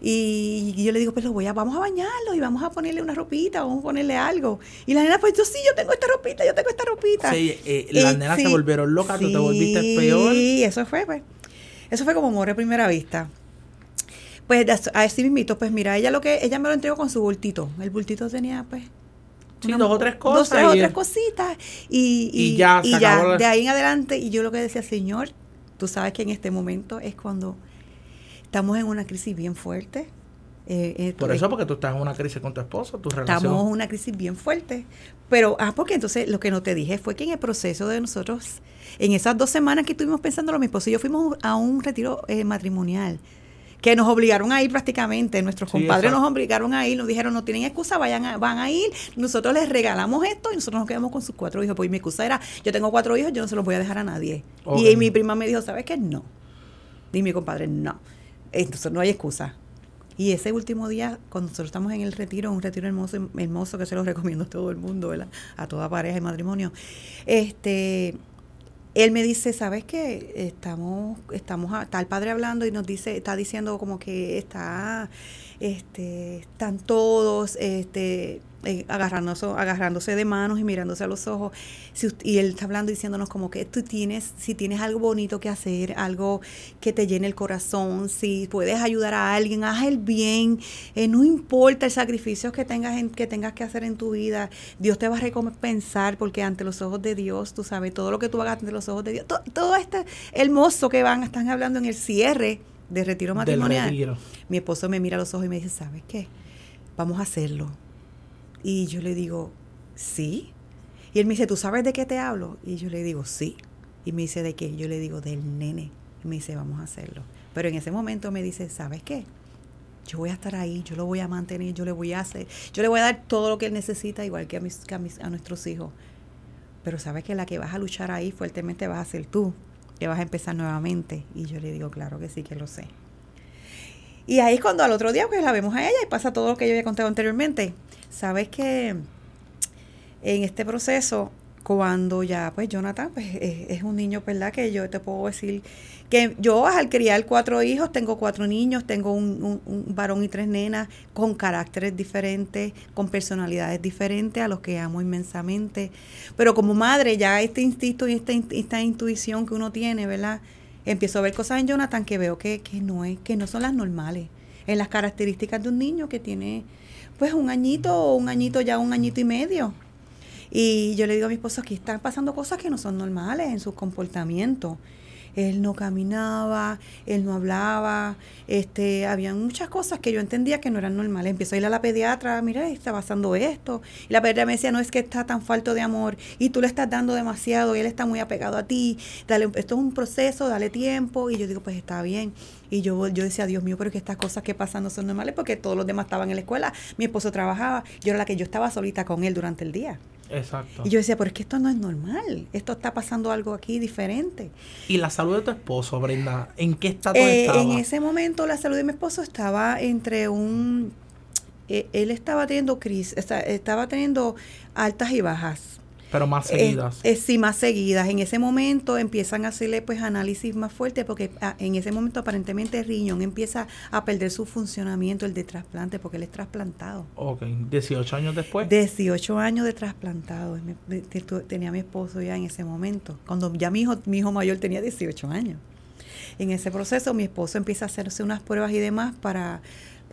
Y, yo le digo, pues lo voy a, vamos a bañarlo y vamos a ponerle una ropita, vamos a ponerle algo. Y las nenas, pues yo sí, yo tengo esta ropita, yo tengo esta ropita. Sí, eh, las Y nenas se sí, volvieron locas, tú te volviste sí, peor. Sí, eso fue, pues. Eso fue como amor a primera vista. Pues as- así mismito, pues mira, ella lo que, ella me lo entregó con su bultito. El bultito tenía, pues. Sí, dos o tres cosas Dos tres o tres cositas. Y, Y ya, y ya, la- de ahí en adelante, y yo lo que decía, Señor, tú sabes que en este momento es cuando estamos en una crisis bien fuerte. Eh, eh, Por eh, eso, porque tú estás en una crisis con tu esposo, tu relación. Estamos en una crisis bien fuerte. Pero, ah, porque entonces lo que no te dije fue que en el proceso de nosotros, en esas dos semanas que estuvimos pensándolo, mi esposo y yo fuimos a un retiro eh, matrimonial que nos obligaron a ir prácticamente, nuestros Sí, compadres exacto. nos obligaron a ir, nos dijeron no tienen excusa, vayan a, van a ir, nosotros les regalamos esto y nosotros nos quedamos con sus cuatro hijos, pues mi excusa era, yo tengo cuatro hijos, yo no se los voy a dejar a nadie. Y mi prima me dijo, ¿sabes qué? No. Y mi compadre, no. Entonces no hay excusa. Y ese último día, cuando nosotros estamos en el retiro, un retiro hermoso, hermoso que se lo recomiendo a todo el mundo, ¿verdad? A toda pareja y matrimonio. Este, él me dice, ¿sabes qué? Estamos, estamos, está el padre hablando y nos dice, está diciendo como que está, este, están todos, este, eh, agarrándose, agarrándose de manos y mirándose a los ojos. Y él está hablando diciéndonos como que tú tienes, si tienes algo bonito que hacer, algo que te llene el corazón, si puedes ayudar a alguien, haz el bien, eh, no importa el sacrificio que tengas, en, que tengas que hacer en tu vida, Dios te va a recompensar porque ante los ojos de Dios, tú sabes, todo lo que tú hagas ante los ojos de Dios, to- todo este hermoso que van, están hablando en el cierre de retiro matrimonial. retiro. Mi esposo me mira a los ojos y me dice, ¿sabes qué? Vamos a hacerlo. Y yo le digo, sí. Y él me dice, ¿tú sabes de qué te hablo? Y yo le digo, sí. Y me dice, ¿de qué? Yo le digo, del nene. Y me dice, vamos a hacerlo. Pero en ese momento me dice, ¿sabes qué? Yo voy a estar ahí, yo lo voy a mantener, yo le voy a hacer, yo le voy a dar todo lo que él necesita, igual que a, mis, que a, mis- a nuestros hijos. Pero sabes que la que vas a luchar ahí fuertemente vas a ser tú, que vas a empezar nuevamente. Y yo le digo, claro que sí, que lo sé. Y ahí es cuando al otro día pues la vemos a ella y pasa todo lo que yo había contado anteriormente. Sabes que en este proceso, cuando ya pues Jonathan pues, es, un niño, ¿verdad? Que yo te puedo decir que yo al criar cuatro hijos, tengo cuatro niños, tengo un, un- un varón y tres nenas con caracteres diferentes, con personalidades diferentes, a los que amo inmensamente. Pero como madre, ya este instinto y esta, esta intuición que uno tiene, ¿verdad? Empiezo a ver cosas en Jonathan que veo que, que no es, que no son las normales. En las características de un niño que tiene pues un añito o un añito ya un añito y medio. Y yo le digo a mi esposo, aquí están pasando cosas que no son normales en su comportamiento. Él no caminaba, él no hablaba, este, había muchas cosas que yo entendía que no eran normales. Empezó a ir a la pediatra, mira, está pasando esto. Y la pediatra me decía, no es que está tan falto de amor y tú le estás dando demasiado y él está muy apegado a ti. Dale, esto es un proceso, dale tiempo. Y yo digo, pues está bien. Y yo, yo decía, Dios mío, pero que estas cosas que pasan no son normales porque todos los demás estaban en la escuela, mi esposo trabajaba, yo era la que yo estaba solita con él durante el día. Exacto. Y yo decía, pero es que esto no es normal, esto está pasando algo aquí diferente. ¿Y la salud de tu esposo, Brenda? ¿En qué estado Eh, estaba? en ese momento la salud de mi esposo estaba entre un... eh, él estaba teniendo crisis, esta- estaba teniendo altas y bajas. Pero más seguidas. eh, sí, más seguidas. En ese momento empiezan a hacerle pues análisis más fuertes porque ah, en ese momento aparentemente el riñón empieza a perder su funcionamiento, el de trasplante, porque él es trasplantado. ok, 18 años después. 18 años de trasplantado. Me- me- Tenía mi esposo ya en ese momento, cuando ya mi hijo, mi hijo mayor tenía 18 años. En ese proceso mi esposo empieza a hacerse unas pruebas y demás para,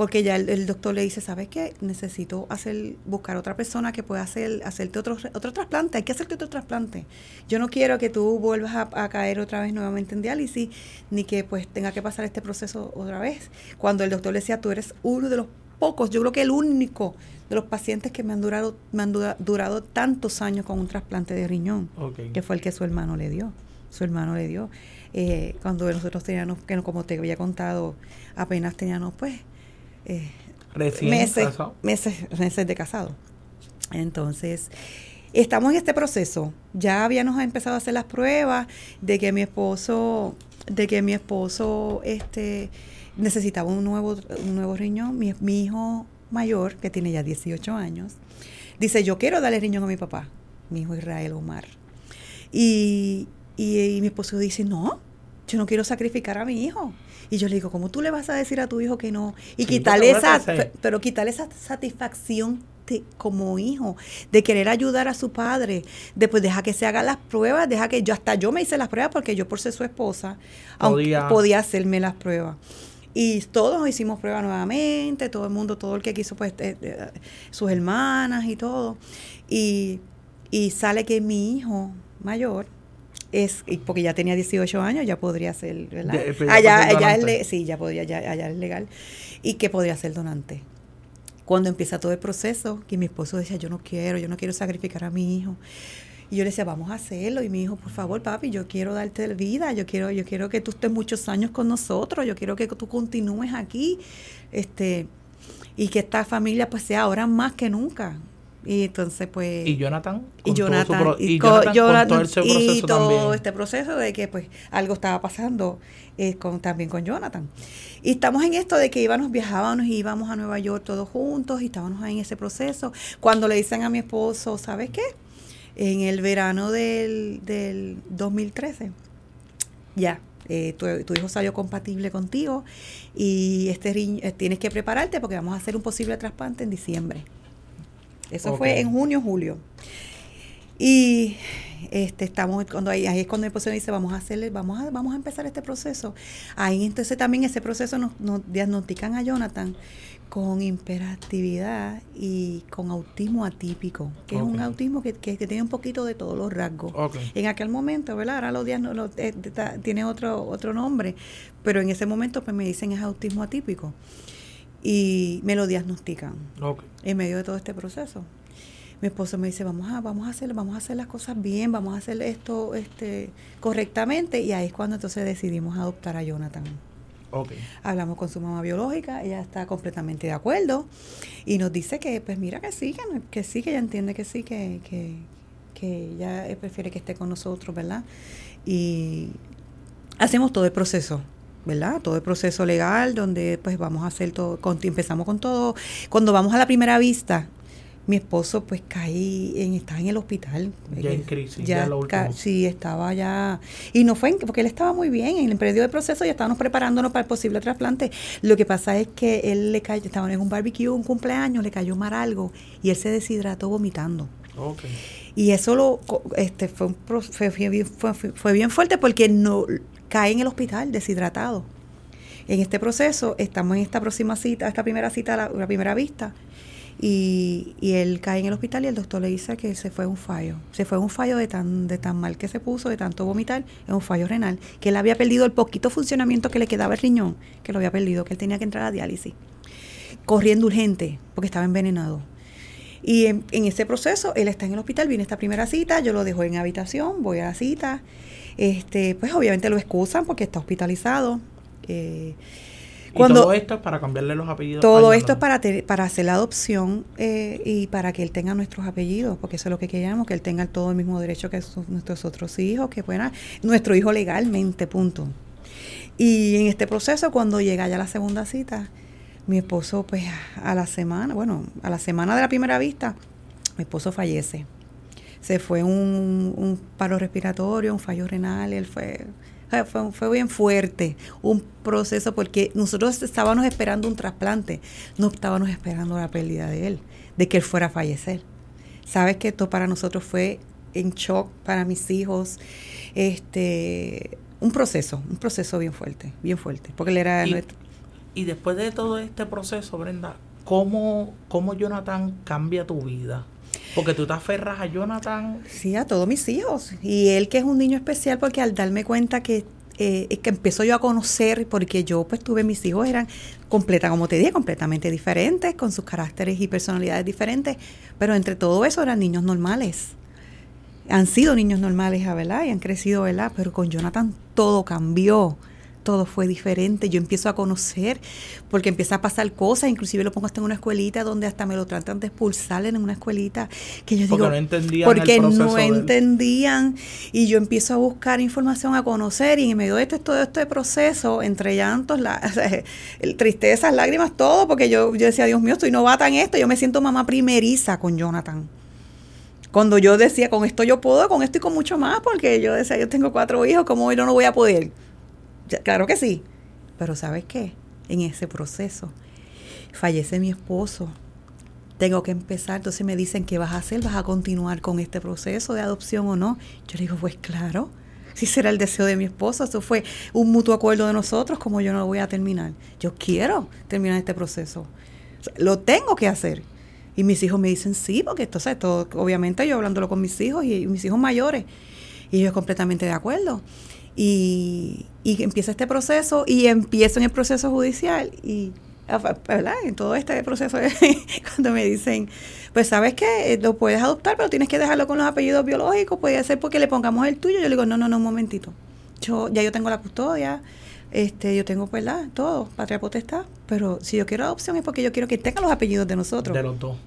porque ya el, el doctor le dice, ¿sabes qué? Necesito hacer, buscar otra persona que pueda hacer, hacerte otro, otro trasplante, hay que hacerte otro trasplante. Yo no quiero que tú vuelvas a, a caer otra vez nuevamente en diálisis, ni que pues tenga que pasar este proceso otra vez. Cuando el doctor le decía, tú eres uno de los pocos, yo creo que el único de los pacientes que me han durado, me han dura- durado tantos años con un trasplante de riñón Ok. que fue el que su hermano le dio. Su hermano le dio. Eh, cuando nosotros teníamos, que no- como te había contado, apenas teníamos pues eh, Recién meses, casado. meses, meses de casado. Entonces, estamos en este proceso. Ya habíamos empezado a hacer las pruebas de que mi esposo, de que mi esposo este necesitaba un nuevo, un nuevo riñón. Mi, mi hijo mayor, que tiene ya 18 años, dice, yo quiero darle riñón a mi papá, mi hijo Israel Omar. Y, y, y mi esposo dice, no, yo no quiero sacrificar a mi hijo. Y yo le digo, ¿cómo tú le vas a decir a tu hijo que no? Y Sí, quitarle esa, pero quitarle esa satisfacción de- como hijo, de querer ayudar a su padre, después deja que se hagan las pruebas, deja que yo, hasta yo me hice las pruebas porque yo por ser su esposa, aunque Podía- podía hacerme las pruebas. Y todos hicimos pruebas nuevamente, todo el mundo, todo el que quiso, pues, eh, eh, sus hermanas y todo. Y, y sale que mi hijo mayor es, porque ya tenía 18 años, ya podría ser, ¿verdad? De- pero ya allá, allá es donante. le- sí, ya podía, ya, allá es legal. Y que podría ser donante. Cuando empieza todo el proceso, que mi esposo decía, yo no quiero, yo no quiero sacrificar a mi hijo. Y yo le decía, vamos a hacerlo. Y mi hijo, por favor, papi, yo quiero darte vida, yo quiero, yo quiero que tú estés muchos años con nosotros, yo quiero que tú continúes aquí, este, y que esta familia pues sea ahora más que nunca. Y entonces pues Y Jonathan. y todo su Jonathan, pro- y, Jonathan con todo ese y todo también. este proceso de que pues algo estaba pasando eh, con, también con Jonathan. Y estamos en esto de que íbamos, viajábamos y íbamos a Nueva York todos juntos y estábamos ahí en ese proceso. Cuando le dicen a mi esposo, ¿sabes qué? En el verano del, del 2013, ya, eh, tu, tu hijo salió compatible contigo y este eh, tienes que prepararte porque vamos a hacer un posible trasplante en diciembre. Eso fue en junio, julio. Y este estamos cuando ahí, ahí es cuando mi esposo dice vamos a hacerle vamos a vamos a empezar este proceso ahí entonces también ese proceso nos, nos diagnostican a Jonathan con hiperactividad y con autismo atípico que es un autismo que, que, que tiene un poquito de todos los rasgos. En aquel momento verdad ahora los diagno- lo- eh, tiene otro otro nombre pero en ese momento pues me dicen es autismo atípico y me lo diagnostican en medio de todo este proceso. mi esposo me dice, vamos a, vamos a hacer, vamos a hacer las cosas bien, vamos a hacer esto este, correctamente. Y ahí es cuando entonces decidimos adoptar a Jonathan. Ok. Hablamos con su mamá biológica, ella está completamente de acuerdo y nos dice que, pues mira que sí, que, que sí, que ella entiende que sí, que, que, que ella eh, prefiere que esté con nosotros, ¿verdad? Y hacemos todo el proceso, ¿verdad? Todo el proceso legal donde pues vamos a hacer todo, con- empezamos con todo. Cuando vamos a la primera vista, mi esposo pues caí en, estaba en el hospital. Ya en crisis, ya lo ca- último. Sí, estaba ya. Y no fue, en- porque él estaba muy bien. En el periodo del proceso ya estábamos preparándonos para el posible trasplante. Lo que pasa es que él le cayó, estaban en un barbecue, un cumpleaños, le cayó mar algo y él se deshidrató vomitando. Ok. Y eso lo, este, fue, un fue, fue- fue bien fuerte porque no cae en el hospital deshidratado. En este proceso estamos en esta próxima cita, esta primera cita, la, primera vista, y, y él cae en el hospital y el doctor le dice que se fue un fallo. Se fue un fallo de tan, de tan mal que se puso, de tanto vomitar, es un fallo renal, que él había perdido el poquito funcionamiento que le quedaba el riñón, que lo había perdido, que él tenía que entrar a diálisis, corriendo urgente, porque estaba envenenado. Y en, en ese proceso, él está en el hospital, viene esta primera cita, yo lo dejo en habitación, voy a la cita. Este, pues obviamente lo excusan porque está hospitalizado. eh, Y Cuando- todo esto es para cambiarle los apellidos. todo esto es para, te- para hacer la adopción eh, y para que él tenga nuestros apellidos, porque eso es lo que queríamos, que él tenga todo el mismo derecho que nuestros otros hijos, que fuera nuestro hijo legalmente, punto. Y en este proceso, cuando llega ya la segunda cita, mi esposo, pues a la semana, bueno, a la semana de la primera vista, mi esposo fallece. Se fue un, un paro respiratorio, un fallo renal, él fue, fue- fue, bien fuerte, un proceso porque nosotros estábamos esperando un trasplante, no estábamos esperando la pérdida de él, de que él fuera a fallecer. Sabes que esto para nosotros fue en shock para mis hijos, este, un proceso, un proceso bien fuerte, bien fuerte, porque él era Y- nuestro, Y después de todo este proceso, Brenda, ¿cómo, cómo Jonathan cambia tu vida? Porque tú te aferras a Jonathan. Sí, a todos mis hijos. Y él que es un niño especial porque al darme cuenta que eh, que empezó yo a conocer, porque yo pues tuve mis hijos, eran completa, como te dije, completamente diferentes, con sus caracteres y personalidades diferentes, pero entre todo eso eran niños normales. Han sido niños normales, ¿verdad? Y han crecido, ¿verdad? Pero con Jonathan todo cambió. Todo fue diferente, yo empiezo a conocer, porque empieza a pasar cosas, inclusive lo pongo hasta en una escuelita donde hasta me lo tratan de expulsar en una escuelita, que yo Porque digo, no entendían porque no entendían y yo empiezo a buscar información a conocer y en medio de este, todo este proceso entre llantos la, tristezas lágrimas todo porque yo, yo decía Dios mío estoy novata en esto yo me siento mamá primeriza con Jonathan cuando yo decía con esto yo puedo con esto y con mucho más porque yo decía yo tengo cuatro hijos cómo yo no voy a poder claro que sí pero sabes qué en ese proceso fallece mi esposo tengo que empezar. Entonces me dicen, ¿qué vas a hacer? ¿Vas a continuar con este proceso de adopción o no? Yo le digo, pues claro, si será el deseo de mi esposo, eso fue un mutuo acuerdo de nosotros, como yo no lo voy a terminar. Yo quiero terminar este proceso. Lo tengo que hacer. Y mis hijos me dicen, sí, porque entonces, todo, obviamente yo hablándolo con mis hijos y, mis hijos mayores, y ellos completamente de acuerdo. Y, y empieza este proceso y empiezo en el proceso judicial y ah, ¿verdad? En todo este proceso, cuando me dicen, pues sabes que lo puedes adoptar, pero tienes que dejarlo con los apellidos biológicos, puede ser porque le pongamos el tuyo. Yo le digo, no, no, no, un momentito. Yo, ya yo tengo la custodia, este, yo tengo, ¿verdad? Todo, patria potestad, pero si yo quiero adopción es porque yo quiero que tenga los apellidos de nosotros, de, los dos.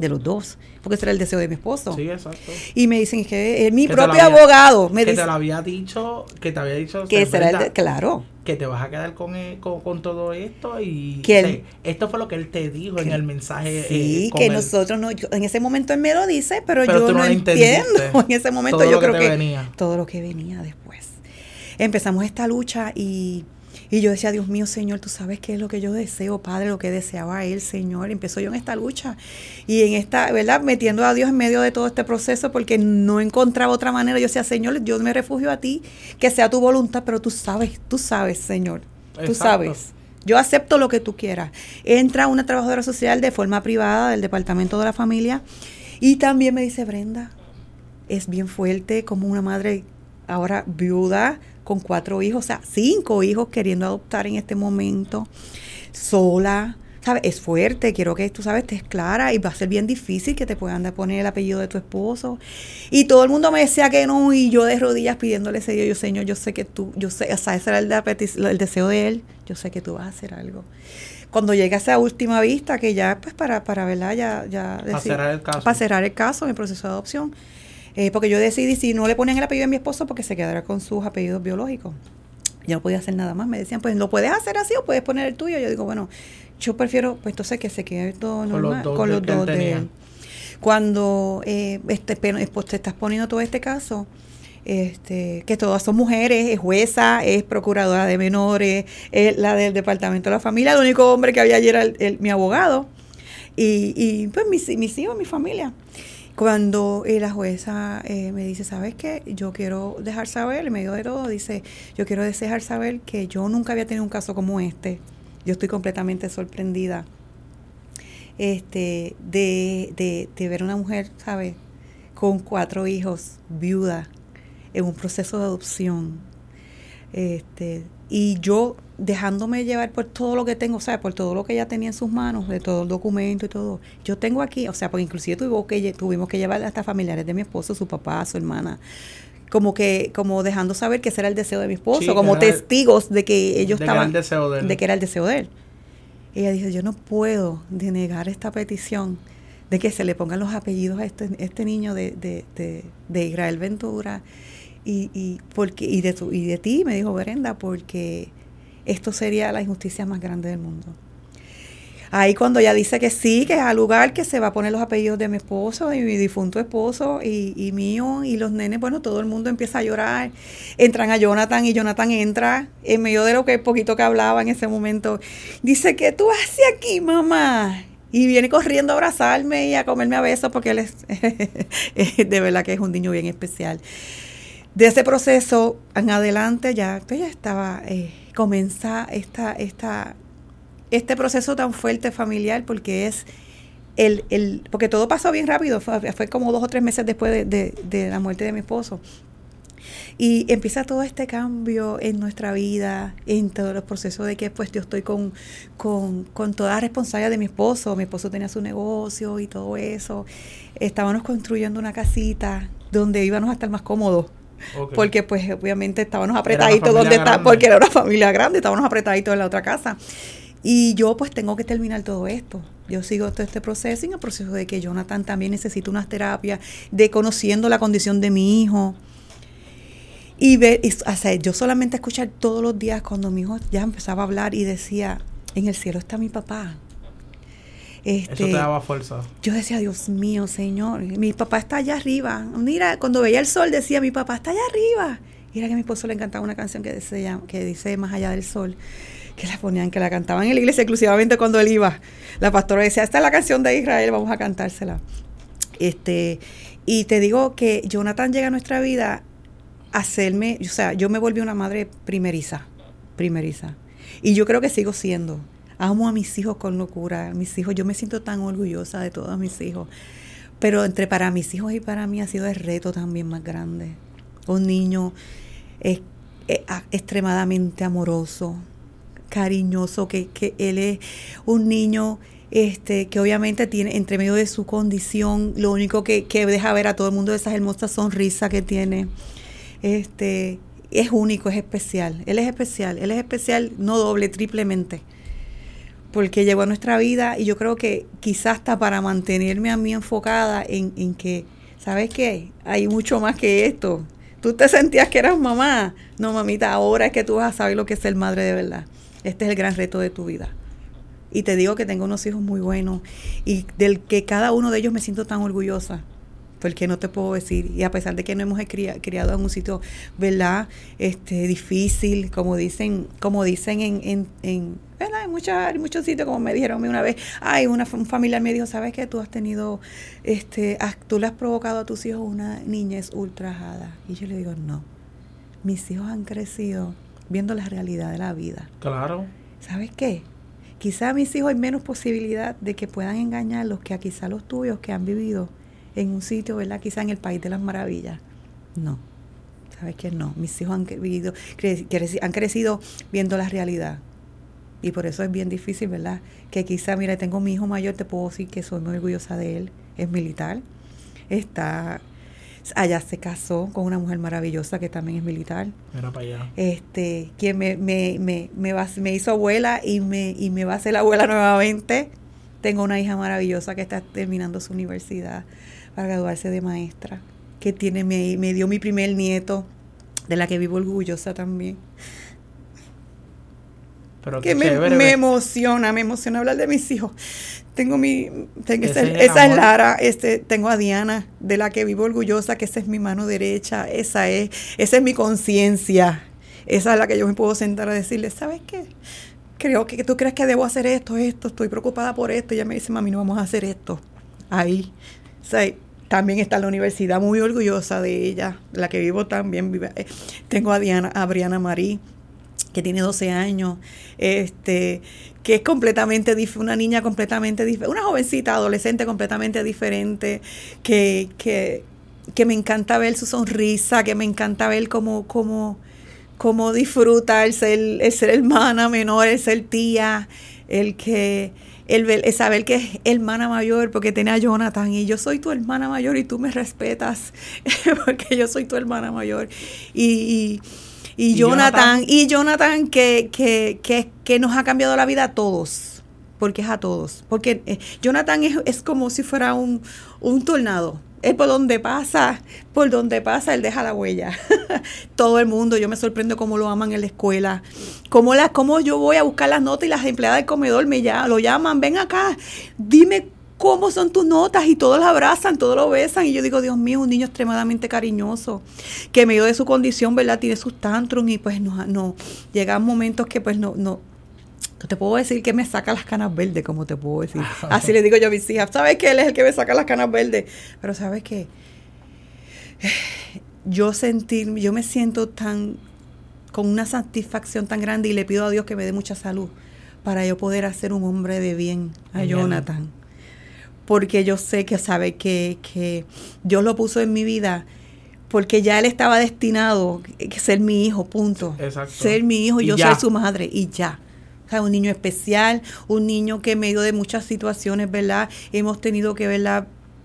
Los dos, porque ese era el deseo de mi esposo. Sí, exacto. Y me dicen que es mi Que propio había- abogado, me que dice te lo había dicho, que te había dicho que será el de- claro. que te vas a quedar con, eh, con, con todo esto y Que esto fue lo que él te dijo en el mensaje. Sí, eh, con que nosotros no, yo- en ese momento él me lo dice, pero, Pero yo no, no entiendo. En ese momento Todo yo creo que venía. todo lo que venía después. Empezamos esta lucha y, y yo decía, Dios mío, Señor, tú sabes qué es lo que yo deseo, Padre, lo que deseaba él, Señor. Empezó yo en esta lucha y en esta, ¿verdad? Metiendo a Dios en medio de todo este proceso porque no encontraba otra manera. Yo decía, Señor, yo me refugio a ti, que sea tu voluntad, pero tú sabes, tú sabes, Señor. Tú sabes. Yo acepto lo que tú quieras. Entra una trabajadora social de forma privada del departamento de la familia y también me dice Brenda, es bien fuerte como una madre ahora viuda con cuatro hijos, o sea, cinco hijos queriendo adoptar en este momento, sola, ¿sabes? Es fuerte, quiero que tú sabes, estés clara y va a ser bien difícil que te puedan poner el apellido de tu esposo. Y todo el mundo me decía que no y yo de rodillas pidiéndole ese Dios, yo, Señor, yo sé que tú, yo sé, o sea, ese era el, de el deseo de él, yo sé que tú vas a hacer algo. Cuando llega esa última vista, que ya, pues para, para ¿verdad? Ya, ya Para cerrar el caso. Para cerrar el caso en el proceso de adopción. Eh, porque yo decidí, si no le ponían el apellido de mi esposo, porque se quedara con sus apellidos biológicos. Yo no podía hacer nada más. Me decían, pues lo puedes hacer así o puedes poner el tuyo. Yo digo, bueno, yo prefiero, pues entonces que se quede todo Con los normal dos con los dos de él. Cuando eh, este, pues, te estás poniendo todo este caso, este, que todas son mujeres, es jueza, es procuradora de menores, es la del departamento de la familia, el único hombre que había allí era el- el- mi abogado y, y pues mis, mis hijos, mi familia. Cuando eh, la jueza eh, me dice, ¿sabes qué? Yo quiero dejar saber, en medio de todo, dice, yo quiero dejar saber que yo nunca había tenido un caso como este. Yo estoy completamente sorprendida este, de, de, de ver una mujer, ¿sabes? Con cuatro hijos, viuda, en un proceso de adopción. Este, y yo dejándome llevar por todo lo que tengo, o sea, por todo lo que ella tenía en sus manos, de todo el documento y todo. Yo tengo aquí, o sea, porque inclusive tuvimos que, tuvimos que llevar hasta familiares de mi esposo, su papá, su hermana, como que, como dejando saber que ese era el deseo de mi esposo, Sí, como el- testigos de que ellos de que estaban, el deseo de él. de que era el deseo de él. Ella dice, yo no puedo denegar esta petición de que se le pongan los apellidos a este, este niño de, de, de, de Israel Ventura y, y, porque, y, de tu, y de ti, me dijo Brenda, porque esto sería la injusticia más grande del mundo. Ahí cuando ella dice que sí, que es al lugar que se va a poner los apellidos de mi esposo, de mi difunto esposo y, mío y los nenes, bueno, todo el mundo empieza a llorar. Entran a Jonathan y Jonathan entra en medio de lo que poquito que hablaba en ese momento. Dice, ¿qué tú haces aquí, mamá? Y viene corriendo a abrazarme y a comerme a besos porque él es, de verdad que es un niño bien especial. De ese proceso en adelante ya, pues ya estaba, eh, comienza esta, esta, este proceso tan fuerte familiar porque es el, el porque todo pasó bien rápido, fue, como dos o tres meses después de, de- de la muerte de mi esposo. Y empieza todo este cambio en nuestra vida, en todos los procesos de que pues yo estoy con, con, con toda la responsabilidad de mi esposo. Mi esposo tenía su negocio y todo eso. Estábamos construyendo una casita donde íbamos a estar más cómodos. Porque pues obviamente estábamos apretaditos donde está, porque era una familia grande, estábamos apretaditos en la otra casa. Y yo pues tengo que terminar todo esto. Yo sigo todo este proceso y en el proceso de que Jonathan también necesita unas terapias, de conociendo la condición de mi hijo. Y ver, y, o sea, yo solamente escuchar todos los días cuando mi hijo ya empezaba a hablar y decía, en el cielo está mi papá. Eso Este, te daba fuerza. yo decía, Dios mío, Señor, mi papá está allá arriba. Mira, cuando veía el sol decía, mi papá está allá arriba. Y era que a mi esposo le encantaba una canción que dice, que dice Más allá del sol, que la ponían, que la cantaban en la iglesia exclusivamente cuando él iba. La pastora decía, esta es la canción de Israel, vamos a cantársela. Este, y te digo que Jonathan llega a nuestra vida a hacerme, o sea, yo me volví una madre primeriza, primeriza. Y yo creo que sigo siendo. Amo a mis hijos con locura. Mis hijos, yo me siento tan orgullosa de todos mis hijos. Pero entre para mis hijos y para mí ha sido el reto también más grande. Un niño a- extremadamente amoroso, cariñoso, que, que él es un niño este, que obviamente tiene, entre medio de su condición, lo único que, que deja ver a todo el mundo es esa hermosa sonrisa que tiene. Este, es único, es especial. Él es especial, él es especial no doble, triplemente. Porque llegó a nuestra vida y yo creo que quizás hasta para mantenerme a mí enfocada en, en que, ¿sabes qué? Hay mucho más que esto. Tú te sentías que eras mamá. No, mamita, ahora es que tú vas a saber lo que es ser madre de verdad. Este es el gran reto de tu vida. Y te digo que tengo unos hijos muy buenos y del que cada uno de ellos me siento tan orgullosa. Porque no te puedo decir, y a pesar de que no hemos cria- criado en un sitio, ¿verdad? Este, difícil, como dicen, como dicen en, en, en ¿verdad? En, muchas, en muchos sitios, como me dijeron una vez, ay, una, un familiar me dijo, ¿sabes qué? Tú has tenido, este, has- tú le has provocado a tus hijos una niñez ultrajada. Y yo le digo, no, mis hijos han crecido viendo la realidad de la vida. Claro. ¿Sabes qué? Quizá a mis hijos hay menos posibilidad de que puedan engañarlos que a quizá los tuyos que han vivido en un sitio, ¿verdad? Quizá en el país de las maravillas. No. ¿Sabes qué? No. Mis hijos han vivido, cre- han crecido viendo la realidad. Y por eso es bien difícil, ¿verdad? Que quizá, mira, tengo mi hijo mayor, te puedo decir que soy muy orgullosa de él, es militar, está, allá se casó con una mujer maravillosa que también es militar, Mira para allá. este, quien me, me, me, me, va- me hizo abuela y me, y me va a hacer abuela nuevamente. Tengo una hija maravillosa que está terminando su universidad para graduarse de maestra, que tiene, me, me dio mi primer nieto, de la que vivo orgullosa también. Pero Que me, emociona, me emociona hablar de mis hijos. Tengo mi, tengo esa, es esa. Lara, este, tengo a Diana, de la que vivo orgullosa, que esa es mi mano derecha, esa es, esa es mi conciencia, esa es la que yo me puedo sentar a decirle, ¿sabes qué? Creo que tú crees que debo hacer esto, esto, estoy preocupada por esto, y ella me dice, mami, no vamos a hacer esto. Ahí. O sea, también está la universidad, muy orgullosa de ella, la que vivo también. eh, Tengo a Diana, a Marí, que tiene 12 años, este, que es completamente una niña completamente diferente, una jovencita, adolescente completamente diferente, que, que, que me encanta ver su sonrisa, que me encanta ver cómo, cómo, cómo disfruta el ser, el ser hermana menor, el ser tía, el que el, el saber que es hermana mayor porque tiene a Jonathan y yo soy tu hermana mayor y tú me respetas porque yo soy tu hermana mayor y, y, y ¿Y Jonathan, Jonathan? y Jonathan que, que, que, que nos ha cambiado la vida a todos porque es a todos porque eh, Jonathan es, es como si fuera un, un tornado él por donde pasa, por donde pasa, él deja la huella. Todo el mundo, yo me sorprendo cómo lo aman en la escuela, cómo, la, cómo yo voy a buscar las notas y las empleadas del comedor me ya, lo llaman, ven acá, dime cómo son tus notas y todos la abrazan, todos lo besan y yo digo, Dios mío, un niño extremadamente cariñoso, que medio de su condición, ¿verdad? Tiene sus tantrums y pues no, no, llegan momentos que pues no, no, te puedo decir que me saca las canas verdes, como te puedo decir. Así le digo yo a mis hijas, ¿sabes que él es el que me saca las canas verdes? Pero ¿sabes qué? Yo sentir, yo me siento tan con una satisfacción tan grande y le pido a Dios que me dé mucha salud para yo poder hacer un hombre de bien a. Jonathan. Porque yo sé que sabe que, que Dios lo puso en mi vida porque ya él estaba destinado a ser mi hijo, punto. Exacto. Ser mi hijo y yo ya. ser su madre y ya. Un niño especial, un niño que en medio de muchas situaciones, ¿verdad? Hemos tenido que.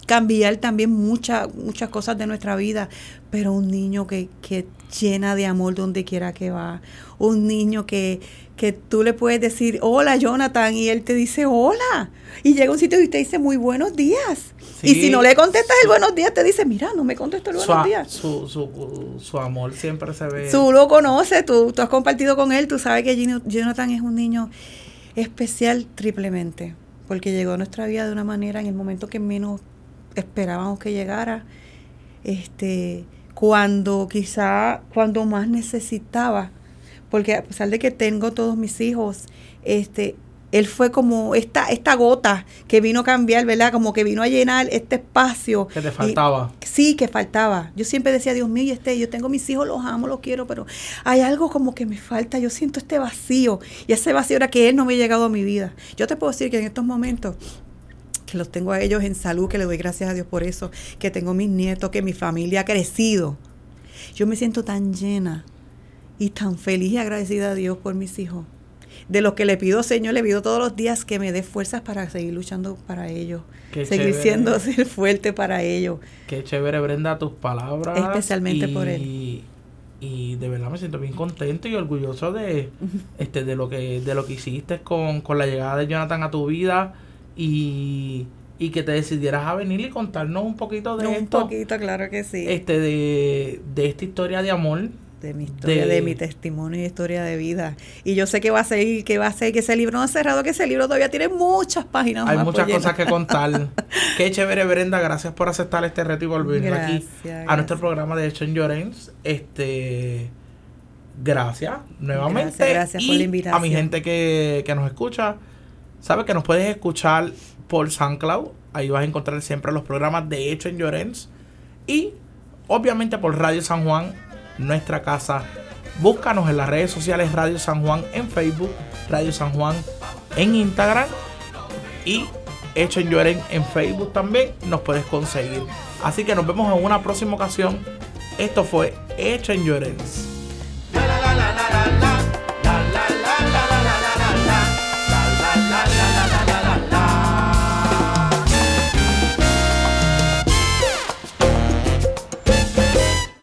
Cambiar también muchas muchas cosas de nuestra vida, pero un niño que, que llena de amor donde quiera que va. Un niño que, que tú le puedes decir, hola Jonathan, y él te dice, hola. Y llega a un sitio y te dice, muy buenos días. Y si no le contestas el buenos días, te dice, mira, no me contestó el buenos días. su, su, su amor siempre se ve. Tú lo conoces, tú, tú has compartido con él, tú sabes que Jonathan es un niño especial triplemente, porque llegó a nuestra vida de una manera en el momento que menos esperábamos que llegara, este, cuando quizá, cuando más necesitaba, porque a pesar de que tengo todos mis hijos, este, él fue como esta, esta gota que vino a cambiar, ¿verdad? Como que vino a llenar este espacio. Que te Y- faltaba. Sí, que faltaba. Yo siempre decía, Dios mío, y este, yo tengo mis hijos, los amo, los quiero, pero hay algo como que me falta. Yo siento este vacío. Y ese vacío era que él no me ha llegado a mi vida. Yo te puedo decir que en estos momentos que los tengo a ellos en salud, que le doy gracias a Dios por eso, que tengo mis nietos, que mi familia ha crecido. Yo me siento tan llena y tan feliz y agradecida a Dios por mis hijos. De los que le pido, Señor, le pido todos los días que me dé fuerzas para seguir luchando para ellos. Qué seguir chévere. siendo ser fuerte para ellos. Qué chévere, Brenda, tus palabras. Especialmente por él. Y de verdad me siento bien contento y orgulloso de este de lo que de lo que hiciste con, con la llegada de Jonathan a tu vida y, y que te decidieras a venir y contarnos un poquito de Un esto. poquito, claro que sí. Este de, de esta historia de amor. De mi historia, de- de, mi testimonio y historia de vida. Y yo sé que va a seguir, que va a ser, que ese libro no ha cerrado, que ese libro todavía tiene muchas páginas Hay más muchas cosas que contar. Qué chévere, Brenda. Gracias por aceptar este reto y por venir aquí Gracias, a nuestro programa de Hecho en Llorens. Este, gracias nuevamente. Gracias, gracias y por la A mi invitación. gente que, que nos escucha, sabe que nos puedes escuchar por SoundCloud. Ahí vas a encontrar siempre los programas de Hecho en Llorens. Y obviamente por Radio San Juan, nuestra casa. Búscanos en las redes sociales Radio San Juan en Facebook, Radio San Juan en Instagram y Hecho en Lloren en Facebook también nos puedes conseguir. Así que nos vemos en una próxima ocasión. Esto fue Hecho en Llorens.